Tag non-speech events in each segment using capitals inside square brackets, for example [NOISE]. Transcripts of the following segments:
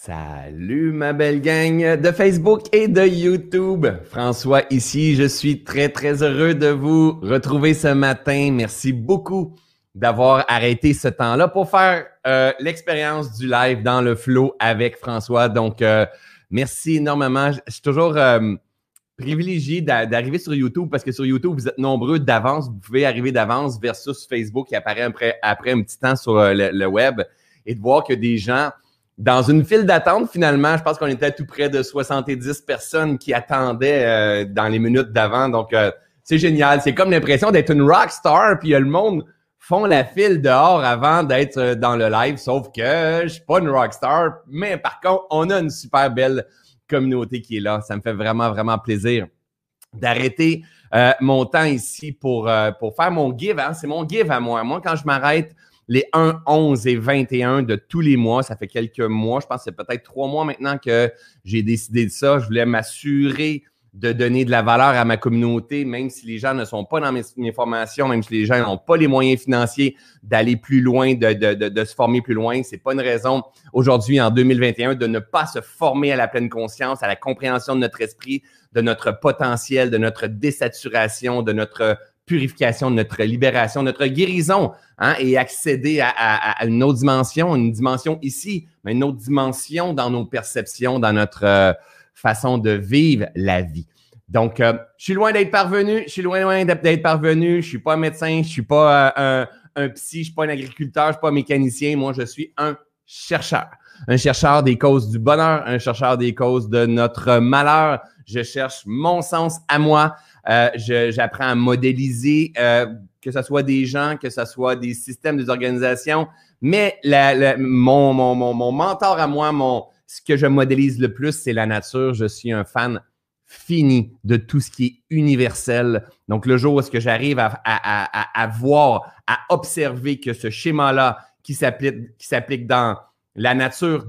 Salut ma belle gang de Facebook et de YouTube. François ici, je suis très très heureux de vous retrouver ce matin. Merci beaucoup d'avoir arrêté ce temps-là pour faire euh, l'expérience du live dans le flow avec François. Donc, euh, merci énormément. Je suis toujours euh, privilégié d'arriver sur YouTube parce que sur YouTube, vous êtes nombreux d'avance. Vous pouvez arriver d'avance versus Facebook qui apparaît après, un petit temps sur le web et de voir que des gens dans une file d'attente, finalement, je pense qu'on était à tout près de 70 personnes qui attendaient euh, dans les minutes d'avant. Donc, euh, c'est génial. C'est comme l'impression d'être une rock star, puis le monde font la file dehors avant d'être euh, dans le live, sauf que je suis pas une rock star, mais par contre, on a une super belle communauté qui est là. Ça me fait vraiment, vraiment plaisir d'arrêter mon temps ici pour, pour faire mon give. Hein. C'est mon give à moi. Moi, quand je m'arrête les 1, 11 et 21 de tous les mois. Ça fait quelques mois, je pense que c'est peut-être trois mois maintenant que j'ai décidé de ça. Je voulais m'assurer de donner de la valeur à ma communauté, même si les gens ne sont pas dans mes, formations, même si les gens n'ont pas les moyens financiers d'aller plus loin, de, de, se former plus loin. C'est pas une raison aujourd'hui, en 2021, de ne pas se former à la pleine conscience, à la compréhension de notre esprit, de notre potentiel, de notre désaturation, de notre purification, notre libération, notre guérison, hein, et accéder à, une autre dimension, une dimension ici, mais une autre dimension dans nos perceptions, dans notre euh, façon de vivre la vie. Donc, euh, je suis loin d'être parvenu, je suis loin, loin d'être parvenu, je suis pas un médecin, je suis pas euh, un, un psy, je suis pas un agriculteur, je suis pas un mécanicien, moi, je suis un chercheur. Un chercheur des causes du bonheur, un chercheur des causes de notre malheur. Je cherche mon sens à moi. Euh, j'apprends à modéliser, euh, que ce soit des gens, que ce soit des systèmes, des organisations. Mais la, mon, mon, mon, mon, mentor à moi, mon, ce que je modélise le plus, c'est la nature. Je suis un fan fini de tout ce qui est universel. Donc, le jour où est-ce que j'arrive à, à, à, à, voir, à observer que ce schéma-là qui s'applique dans la nature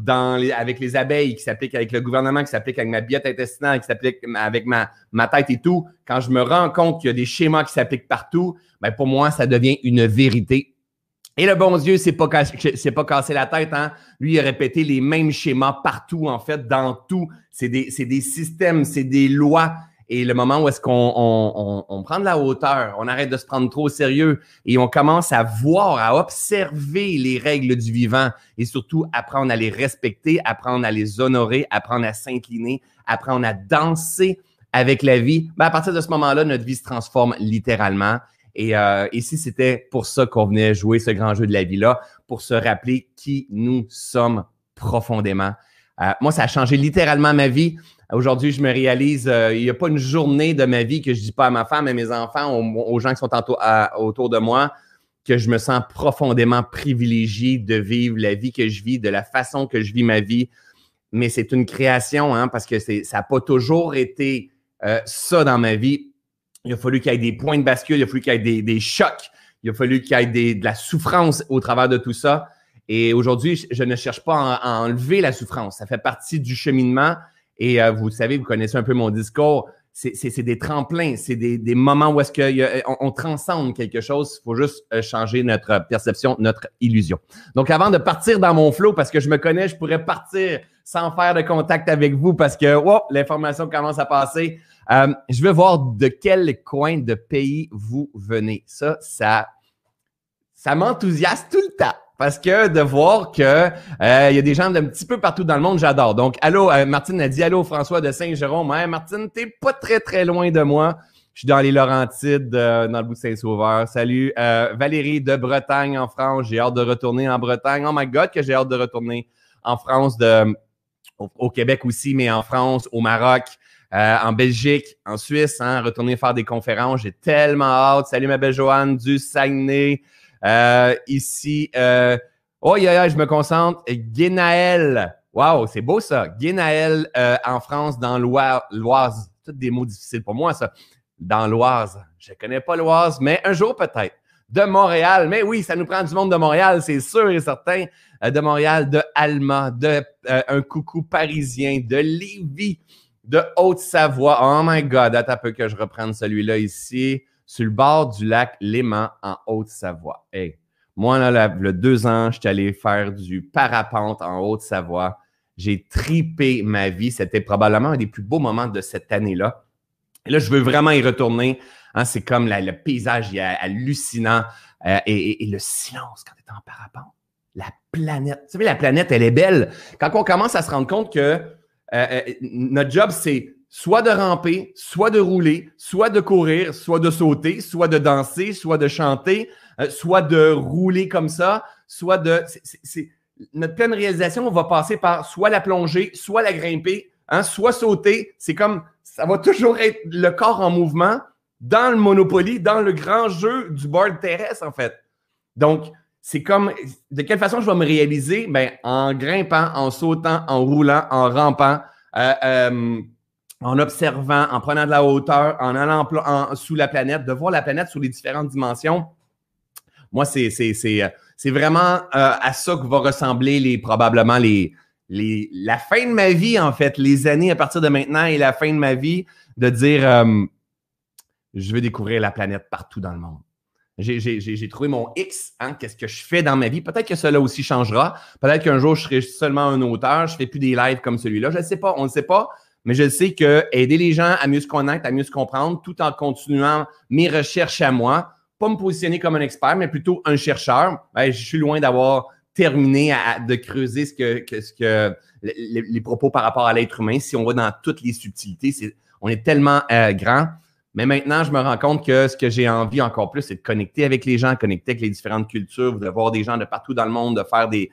avec les abeilles, qui s'applique avec le gouvernement, qui s'applique avec ma biote intestinale, qui s'applique avec ma, ma tête et tout, quand je me rends compte qu'il y a des schémas qui s'appliquent partout, ben pour moi, ça devient une vérité. Et le bon Dieu, c'est pas pas cassé la tête, hein. Lui, il a répété les mêmes schémas partout, en fait, dans tout. C'est des systèmes, c'est des lois, et le moment où est-ce qu'on on, on, prend de la hauteur, on arrête de se prendre trop au sérieux et on commence à voir, à observer les règles du vivant et surtout apprendre à les respecter, apprendre à les honorer, apprendre à s'incliner, apprendre à danser avec la vie, ben à partir de ce moment-là, notre vie se transforme littéralement. Et euh, ici, c'était pour ça qu'on venait jouer ce grand jeu de la vie-là, pour se rappeler qui nous sommes profondément. Euh, moi, ça a changé littéralement ma vie. Aujourd'hui, je me réalise, euh, il n'y a pas une journée de ma vie que je dis pas à ma femme, à mes enfants, aux, gens qui sont autour de moi, que je me sens profondément privilégié de vivre la vie que je vis, de la façon que je vis ma vie. Mais c'est une création, hein, parce que ça n'a pas toujours été euh, ça dans ma vie. Il a fallu qu'il y ait des points de bascule, il a fallu qu'il y ait des, chocs, il a fallu qu'il y ait de la souffrance au travers de tout ça. Et aujourd'hui, je ne cherche pas à enlever la souffrance. Ça fait partie du cheminement et euh, vous savez, vous connaissez un peu mon discours. C'est des tremplins, c'est des, des, moments où est-ce qu'on on transcende quelque chose. Il faut juste euh, changer notre perception, notre illusion. Donc, avant de partir dans mon flow, parce que je me connais, je pourrais partir sans faire de contact avec vous parce que oh, l'information commence à passer. Euh, je veux voir de quel coin de pays vous venez. Ça, ça, ça m'enthousiasme tout le temps. Parce que de voir que euh, il y a des gens d'un petit peu partout dans le monde, j'adore. Donc, allô, euh, Martine a dit allô François de Saint-Jérôme. Hein, Martine, t'es pas très très loin de moi. Je suis dans les Laurentides, euh, dans le bout de Saint-Sauveur. Salut. Valérie de Bretagne en France. J'ai hâte de retourner en Bretagne. Oh my God, que j'ai hâte de retourner en France, au, Québec aussi, mais en France, au Maroc. en Belgique, en Suisse, hein, retourner faire des conférences. J'ai tellement hâte. Salut ma belle Joanne du Saguenay. Euh, ici, euh, oh, yeah, je me concentre. Guénaël. Wow, c'est beau ça. Guénaël euh, en France, dans l'Oise. Toutes des mots difficiles pour moi, ça. Dans l'Oise. Je connais pas l'Oise, mais un jour peut-être. De Montréal. Mais oui, ça nous prend du monde de Montréal, c'est sûr et certain. Euh, de Montréal, de Alma, de un coucou parisien, de Lévis, de Haute-Savoie. Oh my God, attends un peu que je reprenne celui-là ici sur le bord du lac Léman en Haute-Savoie. Hey, moi, là, le deux ans, je suis allé faire du parapente en Haute-Savoie. J'ai tripé ma vie. C'était probablement un des plus beaux moments de cette année-là. Et là, je veux vraiment y retourner. Hein, c'est comme le paysage est hallucinant euh, et, le silence quand tu es en parapente. La planète. Vous savez, la planète, elle est belle. Quand on commence à se rendre compte que euh, euh, notre job, c'est soit de ramper, soit de rouler, soit de courir, soit de sauter, soit de danser, soit de chanter, soit de rouler comme ça, soit de. notre pleine réalisation va passer par soit la plongée, soit la grimper, hein, soit sauter. C'est comme ça va toujours être le corps en mouvement dans le Monopoly, dans le grand jeu du board terrestre, en fait. Donc, c'est comme de quelle façon je vais me réaliser? Ben, en grimpant, en sautant, en roulant, en rampant, euh, euh, en observant, en prenant de la hauteur, en allant sous la planète, de voir la planète sous les différentes dimensions. Moi, c'est c'est vraiment euh, à ça que va ressembler probablement la fin de ma vie, en fait, les années à partir de maintenant et la fin de ma vie, de dire euh, je veux découvrir la planète partout dans le monde. J'ai trouvé mon X, hein, qu'est-ce que je fais dans ma vie. Peut-être que cela aussi changera. Peut-être qu'un jour, je serai seulement un auteur, je ne fais plus des lives comme celui-là. Je ne sais pas, on ne sait pas. Mais je sais que aider les gens à mieux se connaître, à mieux se comprendre, tout en continuant mes recherches à moi, pas me positionner comme un expert, mais plutôt un chercheur. Ben, je suis loin d'avoir terminé de creuser ce que, les, propos par rapport à l'être humain. Si on va dans toutes les subtilités, on est tellement euh, grand. Mais maintenant, je me rends compte que ce que j'ai envie encore plus, c'est de connecter avec les gens, connecter avec les différentes cultures, de voir des gens de partout dans le monde, de faire des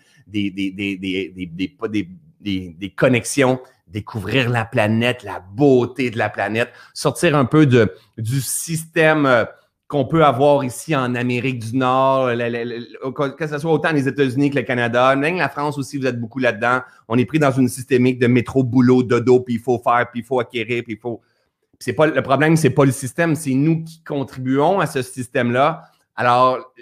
connexions, découvrir la planète, la beauté de la planète, sortir un peu de, du système euh, qu'on peut avoir ici en Amérique du Nord, que ce soit autant les États-Unis que le Canada, même la France aussi, vous êtes beaucoup là-dedans. On est pris dans une systémique de métro, boulot, dodo, puis il faut faire, puis il faut acquérir, puis il faut. C'est pas le problème, c'est pas le système, c'est nous qui contribuons à ce système-là. Alors,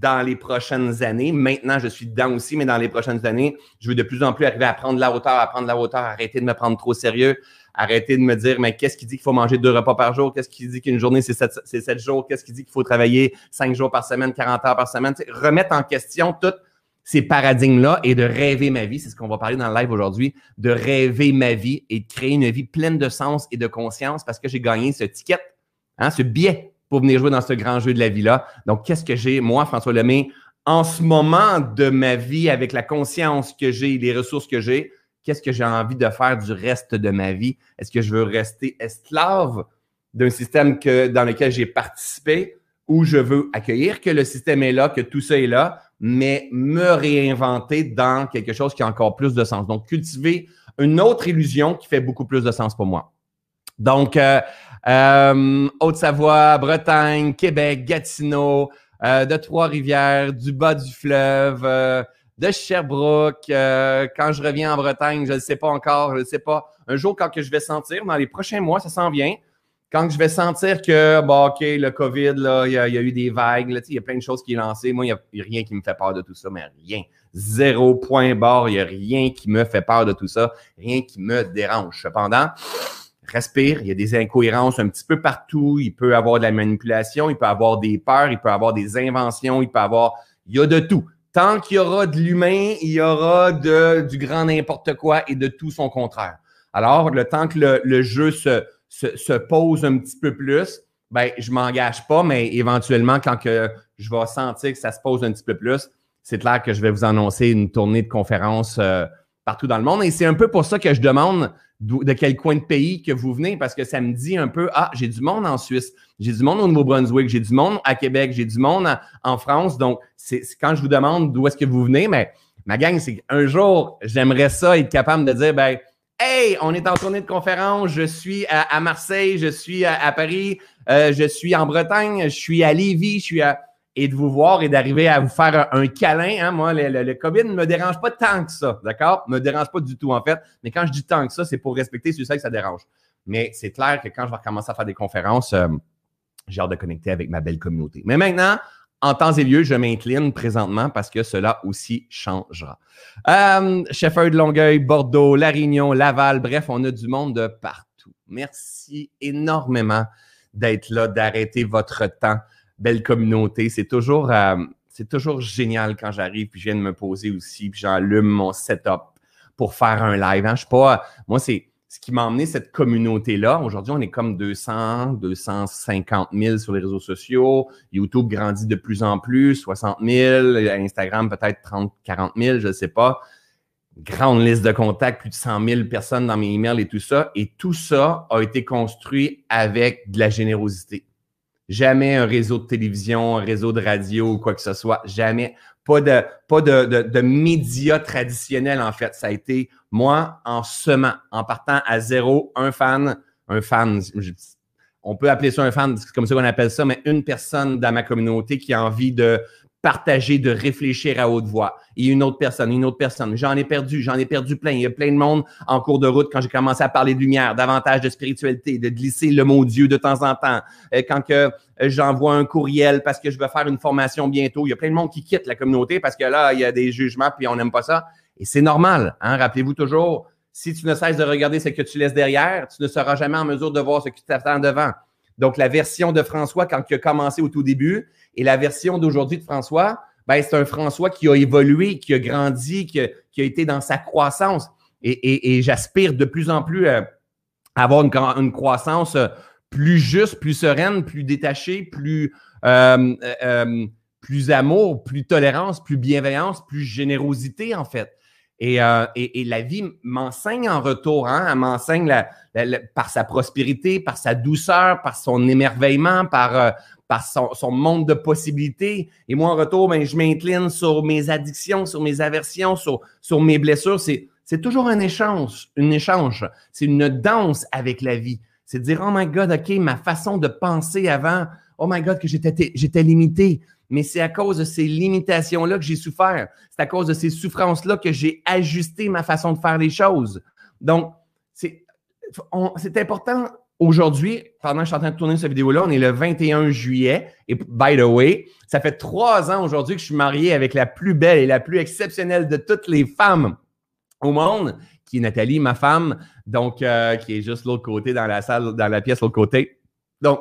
dans les prochaines années, maintenant je suis dedans aussi, mais dans les prochaines années, je veux de plus en plus arriver à prendre la hauteur, à prendre la hauteur, arrêter de me prendre trop sérieux, Arrêtez de me dire, mais qu'est-ce qui dit qu'il faut manger deux repas par jour? Qu'est-ce qui dit qu'une journée, c'est sept, jours? Qu'est-ce qui dit qu'il faut travailler cinq jours par semaine, 40 heures par semaine? remettre en question tous ces paradigmes-là et de rêver ma vie. C'est ce qu'on va parler dans le live aujourd'hui, de rêver ma vie et de créer une vie pleine de sens et de conscience parce que j'ai gagné ce ticket, hein, ce billet pour venir jouer dans ce grand jeu de la vie-là. Donc, qu'est-ce que j'ai, moi, François Lemay, en ce moment de ma vie, avec la conscience que j'ai, les ressources que j'ai, qu'est-ce que j'ai envie de faire du reste de ma vie? Est-ce que je veux rester esclave d'un système que, dans lequel j'ai participé ou je veux accueillir que le système est là, que tout ça est là, mais me réinventer dans quelque chose qui a encore plus de sens? Donc, cultiver une autre illusion qui fait beaucoup plus de sens pour moi. Donc, euh, euh, Haute-Savoie, Bretagne, Québec, Gatineau, euh, de Trois-Rivières, du bas du fleuve, de Sherbrooke. Euh, quand je reviens en Bretagne, je ne sais pas encore, je ne sais pas. Un jour, quand je vais sentir, dans les prochains mois, ça s'en vient. Quand je vais sentir que, bon, OK, le COVID, là, il y, a, eu des vagues, il y a plein de choses qui sont lancées. Moi, il n'y a, rien qui me fait peur de tout ça, mais rien. Zéro point barre, il n'y a rien qui me fait peur de tout ça, rien qui me dérange. Cependant, respire, il y a des incohérences un petit peu partout, il peut avoir de la manipulation, il peut avoir des peurs, il peut avoir des inventions, il peut avoir, il y a de tout tant qu'il y aura de l'humain, il y aura de, du grand n'importe quoi et de tout son contraire. Alors, le temps que le, jeu se, se, pose un petit peu plus, ben, je m'engage pas, mais éventuellement, quand que je vais sentir que ça se pose un petit peu plus, c'est clair que je vais vous annoncer une tournée de conférences euh, partout dans le monde. Et c'est un peu pour ça que je demande de quel coin de pays que vous venez, parce que ça me dit un peu, ah, j'ai du monde en Suisse, j'ai du monde au Nouveau-Brunswick, j'ai du monde à Québec, j'ai du monde en, France. Donc, c'est quand je vous demande d'où est-ce que vous venez, mais ma gang, c'est qu'un jour, j'aimerais ça être capable de dire, ben, Hey, on est en tournée de conférence, je suis à, Marseille, je suis à, Paris, euh, je suis en Bretagne, je suis à Lévis, je suis à et de vous voir et d'arriver à vous faire un, câlin. Hein. Moi, le, COVID ne me dérange pas tant que ça, d'accord? Ne me dérange pas du tout, en fait. Mais quand je dis tant que ça, c'est pour respecter ceux que ça dérange. Mais c'est clair que quand je vais recommencer à faire des conférences, euh, j'ai hâte de connecter avec ma belle communauté. Mais maintenant, en temps et lieu, je m'incline présentement parce que cela aussi changera. Euh, de Longueuil, Bordeaux, La Réunion, Laval, bref, on a du monde de partout. Merci énormément d'être là, d'arrêter votre temps belle communauté. C'est toujours, euh, c'est toujours génial quand j'arrive, puis je viens de me poser aussi, puis j'allume mon setup, pour faire un live. Hein. Je sais pas, moi, c'est ce qui m'a emmené cette communauté-là. Aujourd'hui, on est comme 200, 250 000 sur les réseaux sociaux. YouTube grandit de plus en plus, 60 000. Instagram, peut-être 30, 40 000, je ne sais pas. Grande liste de contacts, plus de 100 000 personnes dans mes emails et tout ça. Et tout ça a été construit avec de la générosité. Jamais un réseau de télévision, un réseau de radio ou quoi que ce soit. Jamais. Pas de, pas de, de, de médias traditionnels, en fait. Ça a été moi, en semant, en partant à zéro, un fan, un fan, on peut appeler ça un fan, c'est comme ça qu'on appelle ça, mais une personne dans ma communauté qui a envie de partager, de réfléchir à haute voix. Et une autre personne, une autre personne. J'en ai perdu, j'en ai perdu plein. Il y a plein de monde en cours de route quand j'ai commencé à parler de lumière, davantage de spiritualité, de glisser le mot Dieu de temps en temps. Euh, quand que euh, j'envoie un courriel parce que je veux faire une formation bientôt, il y a plein de monde qui quitte la communauté parce que là, il y a des jugements puis on n'aime pas ça. Et c'est normal. Hein? Rappelez-vous toujours, si tu ne cesses de regarder ce que tu laisses derrière, tu ne seras jamais en mesure de voir ce qui t'attend devant. Donc, la version de François quand il a commencé au tout début et la version d'aujourd'hui de François, ben, c'est un François qui a évolué, qui a grandi, qui a, été dans sa croissance. Et, j'aspire de plus en plus à avoir une, croissance plus juste, plus sereine, plus détachée, plus, euh, euh, plus amour, plus tolérance, plus bienveillance, plus générosité, en fait. Euh, et, la vie m'enseigne en retour. Hein? Elle m'enseigne par sa prospérité, par sa douceur, par son émerveillement, par, euh, par son, monde de possibilités. Et moi, en retour, ben, je m'incline sur mes addictions, sur mes aversions, sur, sur mes blessures. C'est, c'est toujours un échange, un échange. C'est une danse avec la vie. C'est de dire, oh my God, OK, ma façon de penser avant, oh my God, que j'étais, j'étais limité mais c'est à cause de ces limitations-là que j'ai souffert. C'est à cause de ces souffrances-là que j'ai ajusté ma façon de faire les choses. Donc, c'est important aujourd'hui, pendant que je suis en train de tourner cette vidéo-là, on est le 21 juillet. Et by the way, ça fait trois ans aujourd'hui que je suis marié avec la plus belle et la plus exceptionnelle de toutes les femmes au monde, qui est Nathalie, ma femme, donc euh, qui est juste l'autre côté dans la salle, dans la pièce l'autre côté. Donc,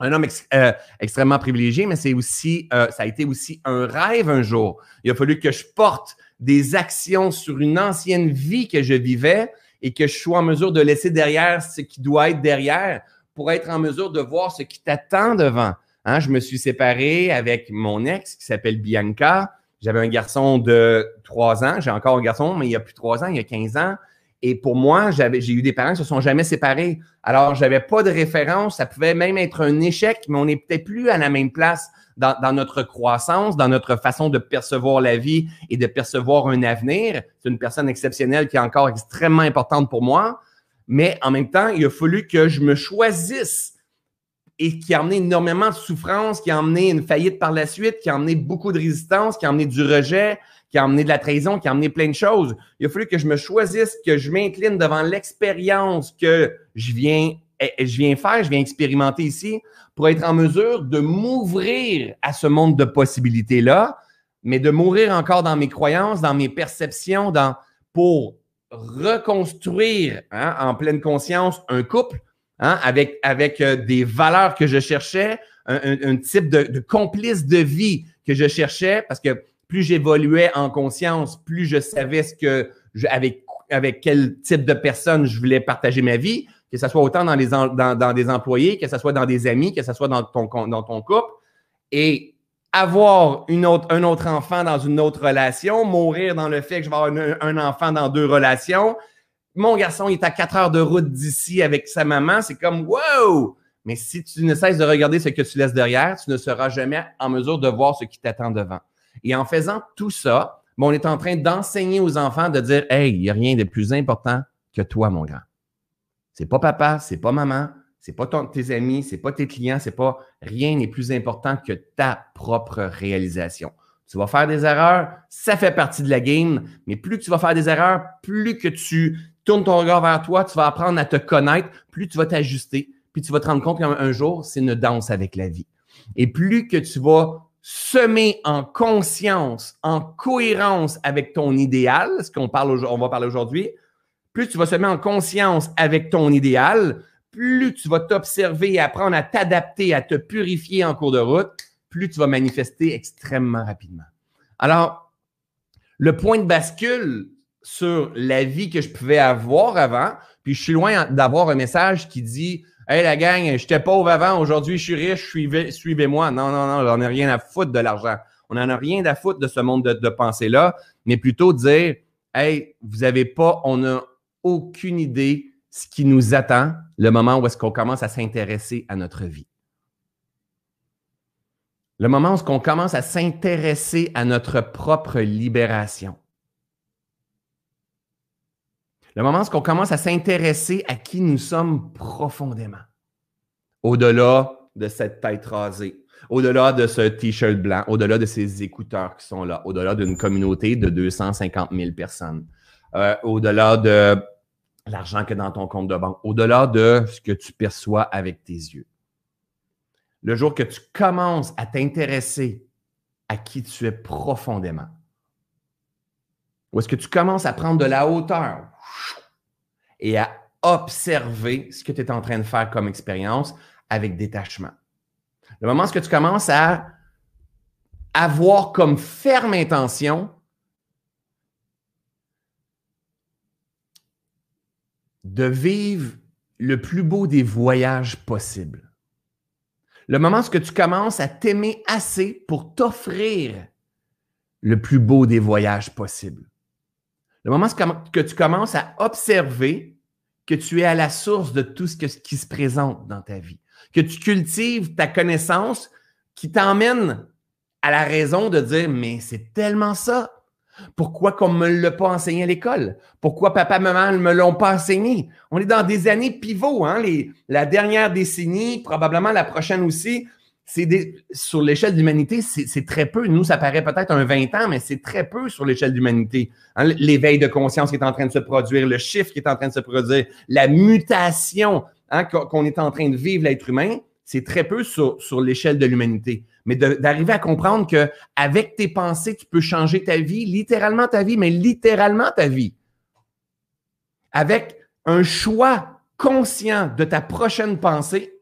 un homme euh, extrêmement privilégié, mais c'est aussi, euh, ça a été aussi un rêve un jour. Il a fallu que je porte des actions sur une ancienne vie que je vivais et que je sois en mesure de laisser derrière ce qui doit être derrière pour être en mesure de voir ce qui t'attend devant. Hein, je me suis séparé avec mon ex qui s'appelle Bianca. J'avais un garçon de trois ans. J'ai encore un garçon, mais il y a plus trois ans, il y a 15 ans. Et pour moi, j'avais, j'ai eu des parents qui se sont jamais séparés. Alors, j'avais pas de référence. Ça pouvait même être un échec, mais on n'est peut-être plus à la même place dans, notre croissance, dans notre façon de percevoir la vie et de percevoir un avenir. C'est une personne exceptionnelle qui est encore extrêmement importante pour moi. Mais en même temps, il a fallu que je me choisisse et qui a amené énormément de souffrance, qui a amené une faillite par la suite, qui a amené beaucoup de résistance, qui a amené du rejet, qui a amené de la trahison, qui a amené plein de choses. Il a fallu que je me choisisse, que je m'incline devant l'expérience que je viens, eh, je viens faire, je viens expérimenter ici pour être en mesure de m'ouvrir à ce monde de possibilités-là, mais de mourir encore dans mes croyances, dans mes perceptions, dans, pour reconstruire hein, en pleine conscience un couple hein, avec, avec euh, des valeurs que je cherchais, un, type de, de complice de vie que je cherchais, parce que plus j'évoluais en conscience, plus je savais ce que avec, avec quel type de personne je voulais partager ma vie, que ce soit autant dans, les, dans, des employés, que ce soit dans des amis, que ce soit dans ton, dans ton couple. Et avoir une autre, un autre enfant dans une autre relation, mourir dans le fait que je vais avoir un, enfant dans deux relations. Mon garçon est à quatre heures de route d'ici avec sa maman. C'est comme wow! Mais si tu ne cesses de regarder ce que tu laisses derrière, tu ne seras jamais en mesure de voir ce qui t'attend devant. Et en faisant tout ça, on est en train d'enseigner aux enfants de dire Hey, il n'y a rien de plus important que toi, mon grand. C'est pas papa, c'est pas maman, c'est pas tes amis, c'est pas tes clients, c'est pas rien n'est plus important que ta propre réalisation. Tu vas faire des erreurs, ça fait partie de la game, mais plus tu vas faire des erreurs, plus que tu tournes ton regard vers toi, tu vas apprendre à te connaître, plus tu vas t'ajuster, puis tu vas te rendre compte qu'un jour, c'est une danse avec la vie. Et plus que tu vas semer en conscience, en cohérence avec ton idéal, ce qu'on parle, on va parler aujourd'hui, plus tu vas semer en conscience avec ton idéal, plus tu vas t'observer et apprendre à t'adapter, à te purifier en cours de route, plus tu vas manifester extrêmement rapidement. Alors, le point de bascule, sur la vie que je pouvais avoir avant, puis je suis loin d'avoir un message qui dit Hey la gang, j'étais pauvre avant, aujourd'hui je suis riche, suivez-moi. Non, non, non, on ai rien à foutre de l'argent. On n'en a rien à foutre de ce monde de, pensée-là, mais plutôt dire Hey, vous avez pas, on n'a aucune idée ce qui nous attend le moment où est-ce qu'on commence à s'intéresser à notre vie. Le moment où est-ce qu'on commence à s'intéresser à notre propre libération. Le moment où on commence à s'intéresser à qui nous sommes profondément. Au-delà de cette tête rasée, au-delà de ce t-shirt blanc, au-delà de ces écouteurs qui sont là, au-delà d'une communauté de 250 000 personnes, euh, au-delà de l'argent que dans ton compte de banque, au-delà de ce que tu perçois avec tes yeux. Le jour que tu commences à t'intéresser à qui tu es profondément, ou est-ce que tu commences à prendre de la hauteur? Et à observer ce que tu es en train de faire comme expérience avec détachement. Le moment où tu commences à avoir comme ferme intention de vivre le plus beau des voyages possibles. Le moment où tu commences à t'aimer assez pour t'offrir le plus beau des voyages possibles. Le moment que tu commences à observer que tu es à la source de tout ce, qui se présente dans ta vie, que tu cultives ta connaissance qui t'emmène à la raison de dire, mais c'est tellement ça. Pourquoi qu'on ne me l'a pas enseigné à l'école? Pourquoi papa, maman ne me l'ont pas enseigné? On est dans des années pivots, hein? la dernière décennie, probablement la prochaine aussi c'est sur l'échelle de l'humanité, c'est très peu. Nous, ça paraît peut-être un 20 ans, mais c'est très peu sur l'échelle de l'humanité. Hein, l'éveil de conscience qui est en train de se produire, le chiffre qui est en train de se produire, la mutation hein, qu'on est en train de vivre, l'être humain, c'est très peu sur, sur l'échelle de l'humanité. Mais d'arriver à comprendre que avec tes pensées, tu peux changer ta vie, littéralement ta vie, mais littéralement ta vie. Avec un choix conscient de ta prochaine pensée,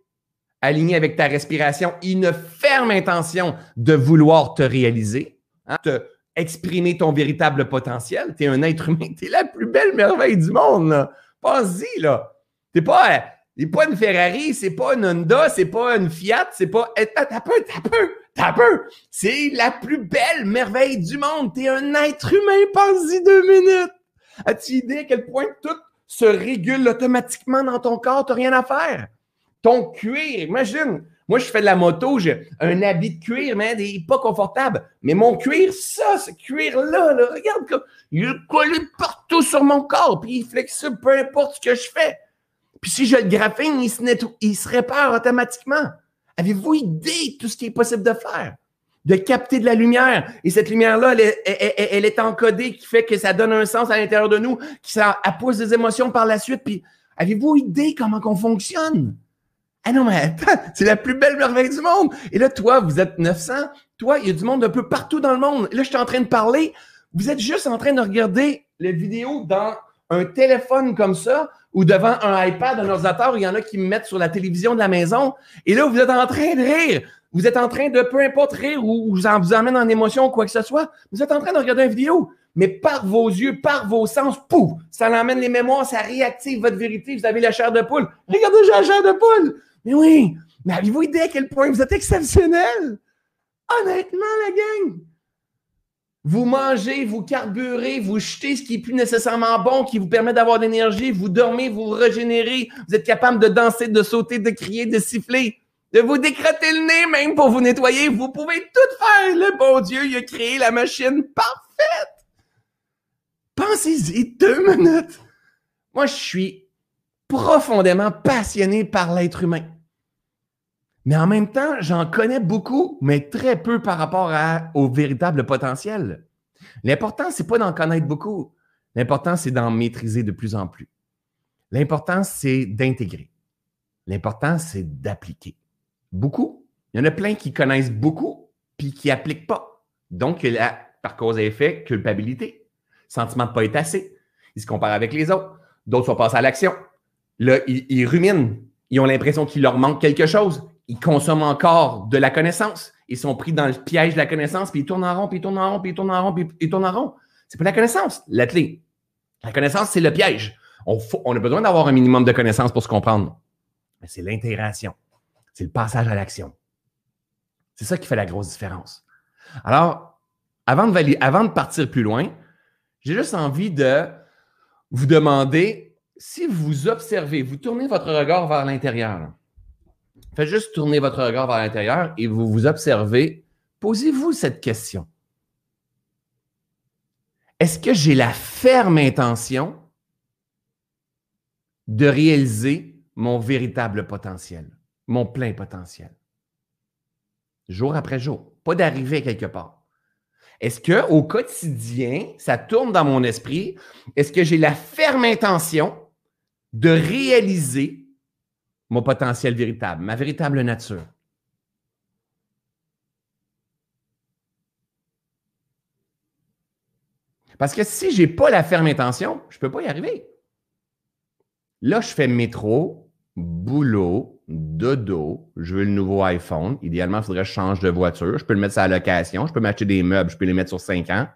aligné avec ta respiration, une ferme intention de vouloir te réaliser, hein, te exprimer ton véritable potentiel. Tu un être humain, tu es la plus belle merveille du monde. Pense-y, là. T'es pas, pas une Ferrari, c'est pas une Honda, c'est pas une Fiat, c'est pas. Eh, t'as peu, t'as peu, t'as peu. C'est la plus belle merveille du monde. Tu es un être humain, pense-y deux minutes. As-tu idée à quel point tout se régule automatiquement dans ton corps? T'as rien à faire. Ton cuir, imagine, moi je fais de la moto, j'ai un habit de cuir, mais il n'est pas confortable. Mais mon cuir, ça, ce cuir-là, regarde, il est collé partout sur mon corps, puis il est flexible, peu importe ce que je fais. Puis si je le graphine, il se, il se répare automatiquement. Avez-vous idée de tout ce qui est possible de faire? De capter de la lumière. Et cette lumière-là, elle, est encodée, qui fait que ça donne un sens à l'intérieur de nous, qui ça pousse des émotions par la suite. Puis avez-vous idée comment qu'on fonctionne? Ah non, mais attends, c'est la plus belle merveille du monde. Et là, toi, vous êtes 900. Toi, il y a du monde un peu partout dans le monde. là, je suis en train de parler. Vous êtes juste en train de regarder les vidéos dans un téléphone comme ça ou devant un iPad, un ordinateur. Il y en a qui me mettent sur la télévision de la maison. Et là, vous êtes en train de rire. Vous êtes en train de, peu importe, rire ou vous, vous emmène en émotion ou quoi que ce soit. Vous êtes en train de regarder une vidéo. Mais par vos yeux, par vos sens, pouf, ça l'emmène les mémoires, ça réactive votre vérité. Vous avez la chair de poule. Regardez, j'ai la chair de poule. Mais oui, mais avez-vous idée à quel point vous êtes exceptionnel? Honnêtement, la gang! Vous mangez, vous carburez, vous jetez ce qui est plus nécessairement bon, qui vous permet d'avoir de l'énergie, vous dormez, vous régénérez, vous êtes capable de danser, de sauter, de crier, de siffler, de vous décrotter le nez même pour vous nettoyer. Vous pouvez tout faire. Le bon Dieu, il a créé la machine parfaite. Pensez-y deux minutes. Moi, je suis profondément passionné par l'être humain. Mais en même temps, j'en connais beaucoup, mais très peu par rapport au véritable potentiel. L'important, c'est pas d'en connaître beaucoup. L'important, c'est d'en maîtriser de plus en plus. L'important, c'est d'intégrer. L'important, c'est d'appliquer. Beaucoup. Il y en a plein qui connaissent beaucoup, puis qui n'appliquent pas. Donc, il y a, par cause et effet, culpabilité, sentiment de ne pas être assez. Ils se comparent avec les autres. D'autres sont passés à l'action. Là, ils, ruminent. Ils ont l'impression qu'il leur manque quelque chose. Ils consomment encore de la connaissance. Ils sont pris dans le piège de la connaissance, puis ils tournent en rond, puis ils tournent en rond, puis ils tournent en rond, puis ils tournent en rond. C'est pas la connaissance, l'athlète. La connaissance, c'est le piège. On, on a besoin d'avoir un minimum de connaissances pour se comprendre. Mais c'est l'intégration. C'est le passage à l'action. C'est ça qui fait la grosse différence. Alors, avant de, avant de partir plus loin, j'ai juste envie de vous demander si vous observez, vous tournez votre regard vers l'intérieur. Faites juste tourner votre regard vers l'intérieur et vous vous observez. Posez-vous cette question. Est-ce que j'ai la ferme intention de réaliser mon véritable potentiel, mon plein potentiel? Jour après jour, pas d'arriver quelque part. Est-ce que au quotidien, ça tourne dans mon esprit? Est-ce que j'ai la ferme intention de réaliser mon potentiel véritable, ma véritable nature? Parce que si je n'ai pas la ferme intention, je ne peux pas y arriver. Là, je fais métro, boulot, dodo, je veux le nouveau iPhone. Idéalement, il faudrait que je change de voiture. Je peux le mettre sur la location, je peux m'acheter des meubles, je peux les mettre sur 5 ans.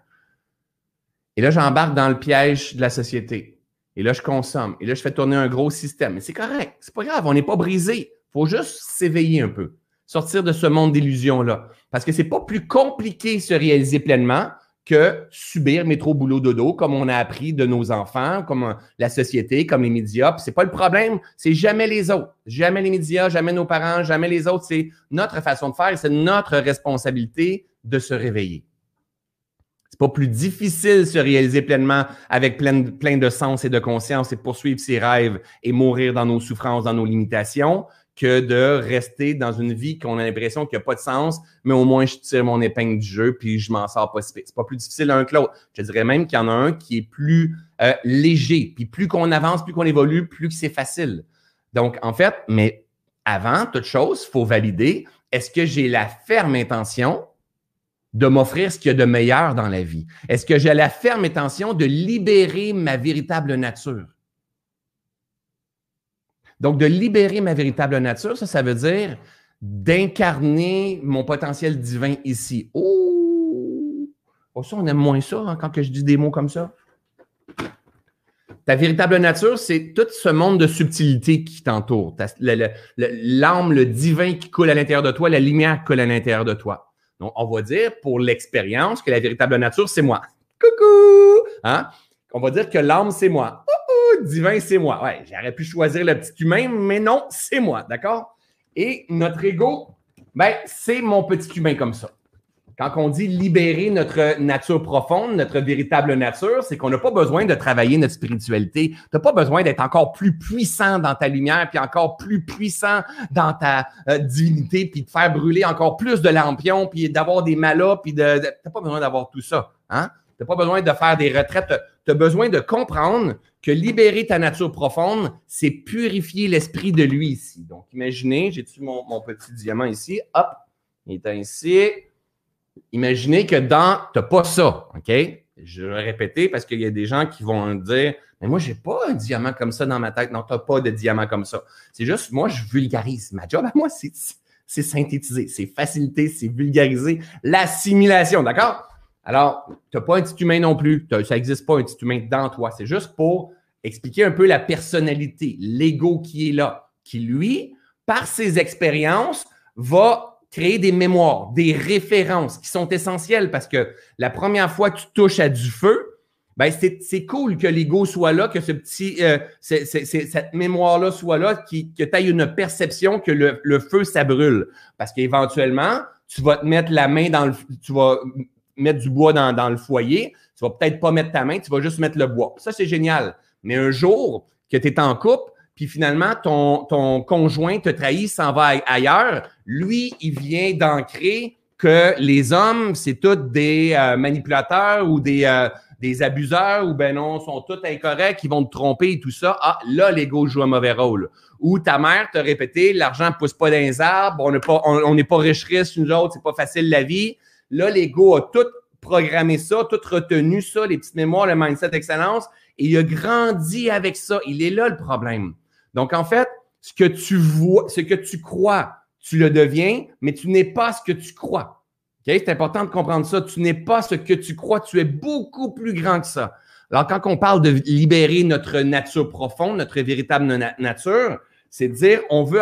Et là, j'embarque dans le piège de la société. Et là, je consomme. Et là, je fais tourner un gros système. Mais c'est correct. C'est pas grave. On n'est pas brisé. Faut juste s'éveiller un peu. Sortir de ce monde d'illusions-là. Parce que c'est pas plus compliqué se réaliser pleinement que subir métro, boulot, dodo, comme on a appris de nos enfants, comme euh, la société, comme les médias. Ce c'est pas le problème, c'est jamais les autres. Jamais les médias, jamais nos parents, jamais les autres. C'est notre façon de faire c'est notre responsabilité de se réveiller. C'est pas plus difficile de se réaliser pleinement avec plein, plein de sens et de conscience et poursuivre ses rêves et mourir dans nos souffrances, dans nos limitations que de rester dans une vie qu'on a l'impression qu'il n'y a pas de sens, mais au moins je tire mon épingle du jeu puis je m'en sors pas si C'est pas plus difficile l'un que l'autre. Je dirais même qu'il y en a un qui est plus euh, léger. Puis plus qu'on avance, plus qu'on évolue, plus que c'est facile. Donc, en fait, mais avant toute chose, il faut valider est-ce que j'ai la ferme intention de m'offrir ce qu'il y a de meilleur dans la vie? Est-ce que j'ai la ferme intention de libérer ma véritable nature? Donc, de libérer ma véritable nature, ça, ça veut dire d'incarner mon potentiel divin ici. Oh! oh ça, on aime moins ça hein, quand que je dis des mots comme ça. Ta véritable nature, c'est tout ce monde de subtilité qui t'entoure. L'âme, le, divin qui coule à l'intérieur de toi, la lumière qui coule à l'intérieur de toi. Donc, on va dire pour l'expérience que la véritable nature, c'est moi. Coucou! Hein? On va dire que l'âme, c'est moi divin, c'est moi. Ouais, j'aurais pu choisir le petit humain, mais non, c'est moi, d'accord? Et notre ego, ben, c'est mon petit humain comme ça. Quand on dit libérer notre nature profonde, notre véritable nature, c'est qu'on n'a pas besoin de travailler notre spiritualité. Tu n'as pas besoin d'être encore plus puissant dans ta lumière, puis encore plus puissant dans ta euh, divinité, puis de faire brûler encore plus de lampions, puis d'avoir des malas, puis de... tu n'as pas besoin d'avoir tout ça. Hein? Tu n'as pas besoin de faire des retraites. Tu as besoin de comprendre que libérer ta nature profonde, c'est purifier l'esprit de lui ici. Donc, imaginez, j'ai-tu mon, petit diamant ici? Hop, il est ici. Imaginez que dans, tu n'as pas ça, OK? Je vais répéter parce qu'il y a des gens qui vont dire Mais moi, je n'ai pas un diamant comme ça dans ma tête. Non, tu n'as pas de diamant comme ça. C'est juste, moi, je vulgarise. Ma job à moi, c'est synthétiser, c'est faciliter, c'est vulgariser l'assimilation, d'accord? Alors, tu n'as pas un petit humain non plus. Ça n'existe pas un petit humain dans toi. C'est juste pour expliquer un peu la personnalité, l'ego qui est là, qui, lui, par ses expériences, va créer des mémoires, des références qui sont essentielles parce que la première fois que tu touches à du feu, ben c'est cool que l'ego soit là, que ce petit, euh, cette mémoire-là soit là, qui, que tu aies une perception que le, le feu, ça brûle. Parce qu'éventuellement, tu vas te mettre la main dans le, tu vas mettre du bois dans, le foyer, tu vas peut-être pas mettre ta main, tu vas juste mettre le bois. Ça, c'est génial. Mais un jour que tu es en couple, puis finalement, ton, ton conjoint te trahit, s'en va ailleurs, lui, il vient d'ancrer que les hommes, c'est tous des euh, manipulateurs ou des, euh, des abuseurs ou ben non, sont tous incorrects, ils vont te tromper et tout ça. Ah, là, l'ego joue un mauvais rôle. Ou ta mère t'a répété, l'argent ne pousse pas dans les arbres, on n'est pas, on, pas riche-riche, nous c'est pas facile la vie. Là, l'ego a tout programmé ça, tout retenu ça, les petites mémoires, le mindset excellence, et il a grandi avec ça. Il est là le problème. Donc, en fait, ce que tu vois, ce que tu crois, tu le deviens, mais tu n'es pas ce que tu crois. C'est important de comprendre ça. Tu n'es pas ce que tu crois, tu es beaucoup plus grand que ça. Alors, quand on parle de libérer notre nature profonde, notre véritable nature, c'est dire on veut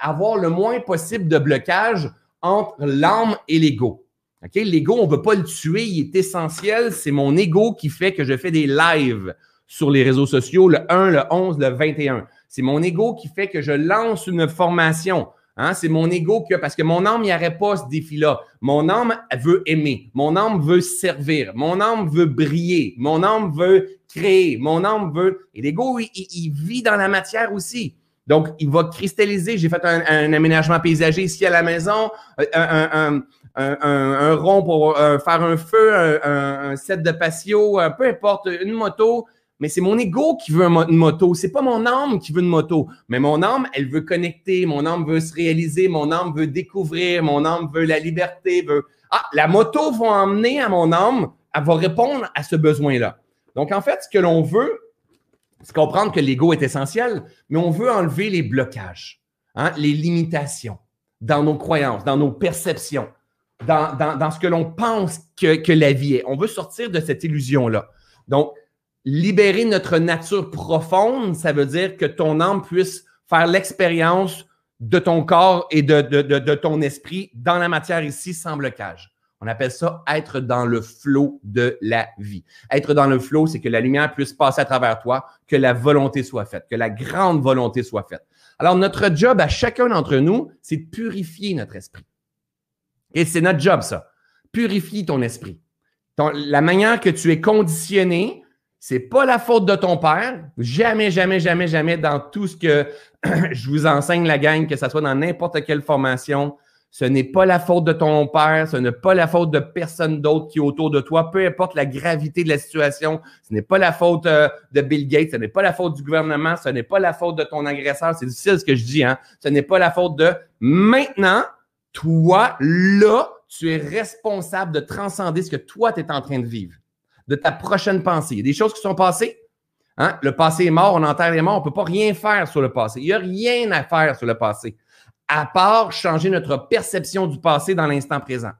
avoir le moins possible de blocage entre l'âme et l'ego. L'ego, on ne veut pas le tuer, il est essentiel. C'est mon ego qui fait que je fais des lives sur les réseaux sociaux le 1, le 11, le 21. C'est mon ego qui fait que je lance une formation. Hein? C'est mon ego que, parce que mon âme n'y aurait pas ce défi-là. Mon âme veut aimer. Mon âme veut servir. Mon âme veut briller. Mon âme veut créer. Mon âme veut. Et l'ego, il, vit dans la matière aussi. Donc, il va cristalliser. J'ai fait un, aménagement paysager ici à la maison, un, un rond pour euh, faire un feu, un, set de patio, euh, peu importe, une moto mais c'est mon ego qui veut une moto. C'est pas mon âme qui veut une moto. Mais mon âme, elle veut connecter. Mon âme veut se réaliser. Mon âme veut découvrir. Mon âme veut la liberté. Veut... Ah, la moto va emmener à mon âme. Elle va répondre à ce besoin-là. Donc, en fait, ce que l'on veut, c'est comprendre que l'ego est essentiel, mais on veut enlever les blocages, hein, les limitations dans nos croyances, dans nos perceptions, dans, ce que l'on pense que, que la vie est. On veut sortir de cette illusion-là. Donc, libérer notre nature profonde, ça veut dire que ton âme puisse faire l'expérience de ton corps et de, ton esprit dans la matière ici sans blocage. On appelle ça être dans le flot de la vie. Être dans le flot, c'est que la lumière puisse passer à travers toi, que la volonté soit faite, que la grande volonté soit faite. Alors, notre job à chacun d'entre nous, c'est de purifier notre esprit. Et c'est notre job, ça. Purifie ton esprit. la manière que tu es conditionné, c'est pas la faute de ton père. Jamais, jamais, jamais, jamais dans tout ce que [CLEARS THROAT] je vous enseigne, la gang, que ce soit dans n'importe quelle formation. Ce n'est pas la faute de ton père, ce n'est pas la faute de personne d'autre qui est autour de toi, peu importe la gravité de la situation. Ce n'est pas la faute euh, de Bill Gates, ce n'est pas la faute du gouvernement, ce n'est pas la faute de ton agresseur. C'est difficile ce que je dis, hein. Ce n'est pas la faute de maintenant, toi, là, tu es responsable de transcender ce que toi, tu es en train de vivre de ta prochaine pensée. Il y a des choses qui sont passées. Hein? Le passé est mort, on enterre les morts, on ne peut pas rien faire sur le passé. Il n'y a rien à faire sur le passé, à part changer notre perception du passé dans l'instant présent.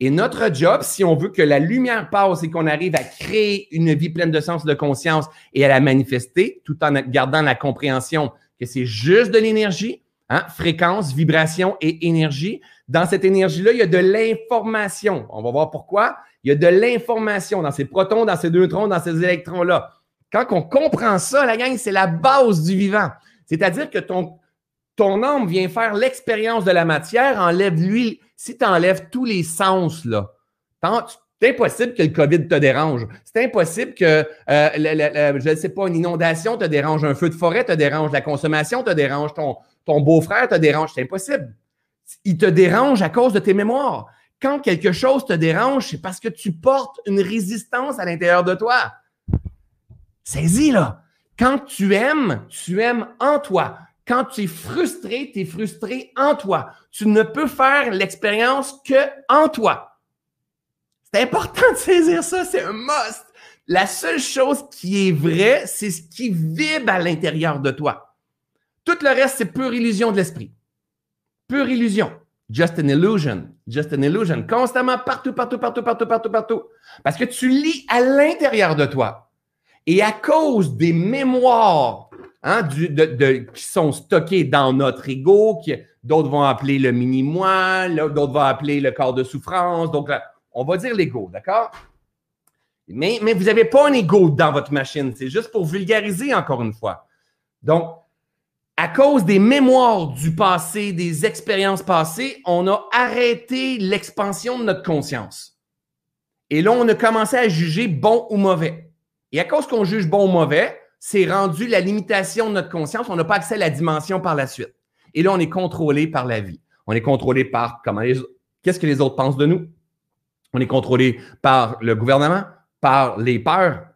Et notre job, si on veut que la lumière passe et qu'on arrive à créer une vie pleine de sens, de conscience et à la manifester, tout en gardant la compréhension que c'est juste de l'énergie, hein? fréquence, vibration et énergie. Dans cette énergie-là, il y a de l'information. On va voir pourquoi. Il y a de l'information dans ces protons, dans ces neutrons, dans ces électrons-là. Quand on comprend ça, la gang, c'est la base du vivant. C'est-à-dire que ton, ton âme vient faire l'expérience de la matière, enlève lui. Si tu enlèves tous les sens, là, c'est impossible que le COVID te dérange. C'est impossible que, euh, je ne sais pas, une inondation te dérange, un feu de forêt te dérange, la consommation te dérange, ton, ton beau-frère te dérange. C'est impossible. Il te dérange à cause de tes mémoires quand quelque chose te dérange, c'est parce que tu portes une résistance à l'intérieur de toi. Saisis là. Quand tu aimes, tu aimes en toi. Quand tu es frustré, tu es frustré en toi. Tu ne peux faire l'expérience que en toi. C'est important de saisir ça, c'est un must. La seule chose qui est vraie, c'est ce qui vibre à l'intérieur de toi. Tout le reste, c'est pure illusion de l'esprit. Pure illusion. Just an illusion. Just an illusion. Constamment, partout, partout, partout, partout, partout, partout. Parce que tu lis à l'intérieur de toi. Et à cause des mémoires hein, qui sont stockées dans notre ego, d'autres vont appeler le mini-moi, d'autres vont appeler le corps de souffrance. Donc, on va dire l'ego, d'accord? Mais, mais vous n'avez pas un ego dans votre machine. C'est juste pour vulgariser encore une fois. Donc, à cause des mémoires du passé, des expériences passées, on a arrêté l'expansion de notre conscience. Et là, on a commencé à juger bon ou mauvais. Et à cause qu'on juge bon ou mauvais, c'est rendu la limitation de notre conscience. On n'a pas accès à la dimension par la suite. Et là, on est contrôlé par la vie. On est contrôlé par comment les, qu'est-ce que les autres pensent de nous. On est contrôlé par le gouvernement, par les peurs,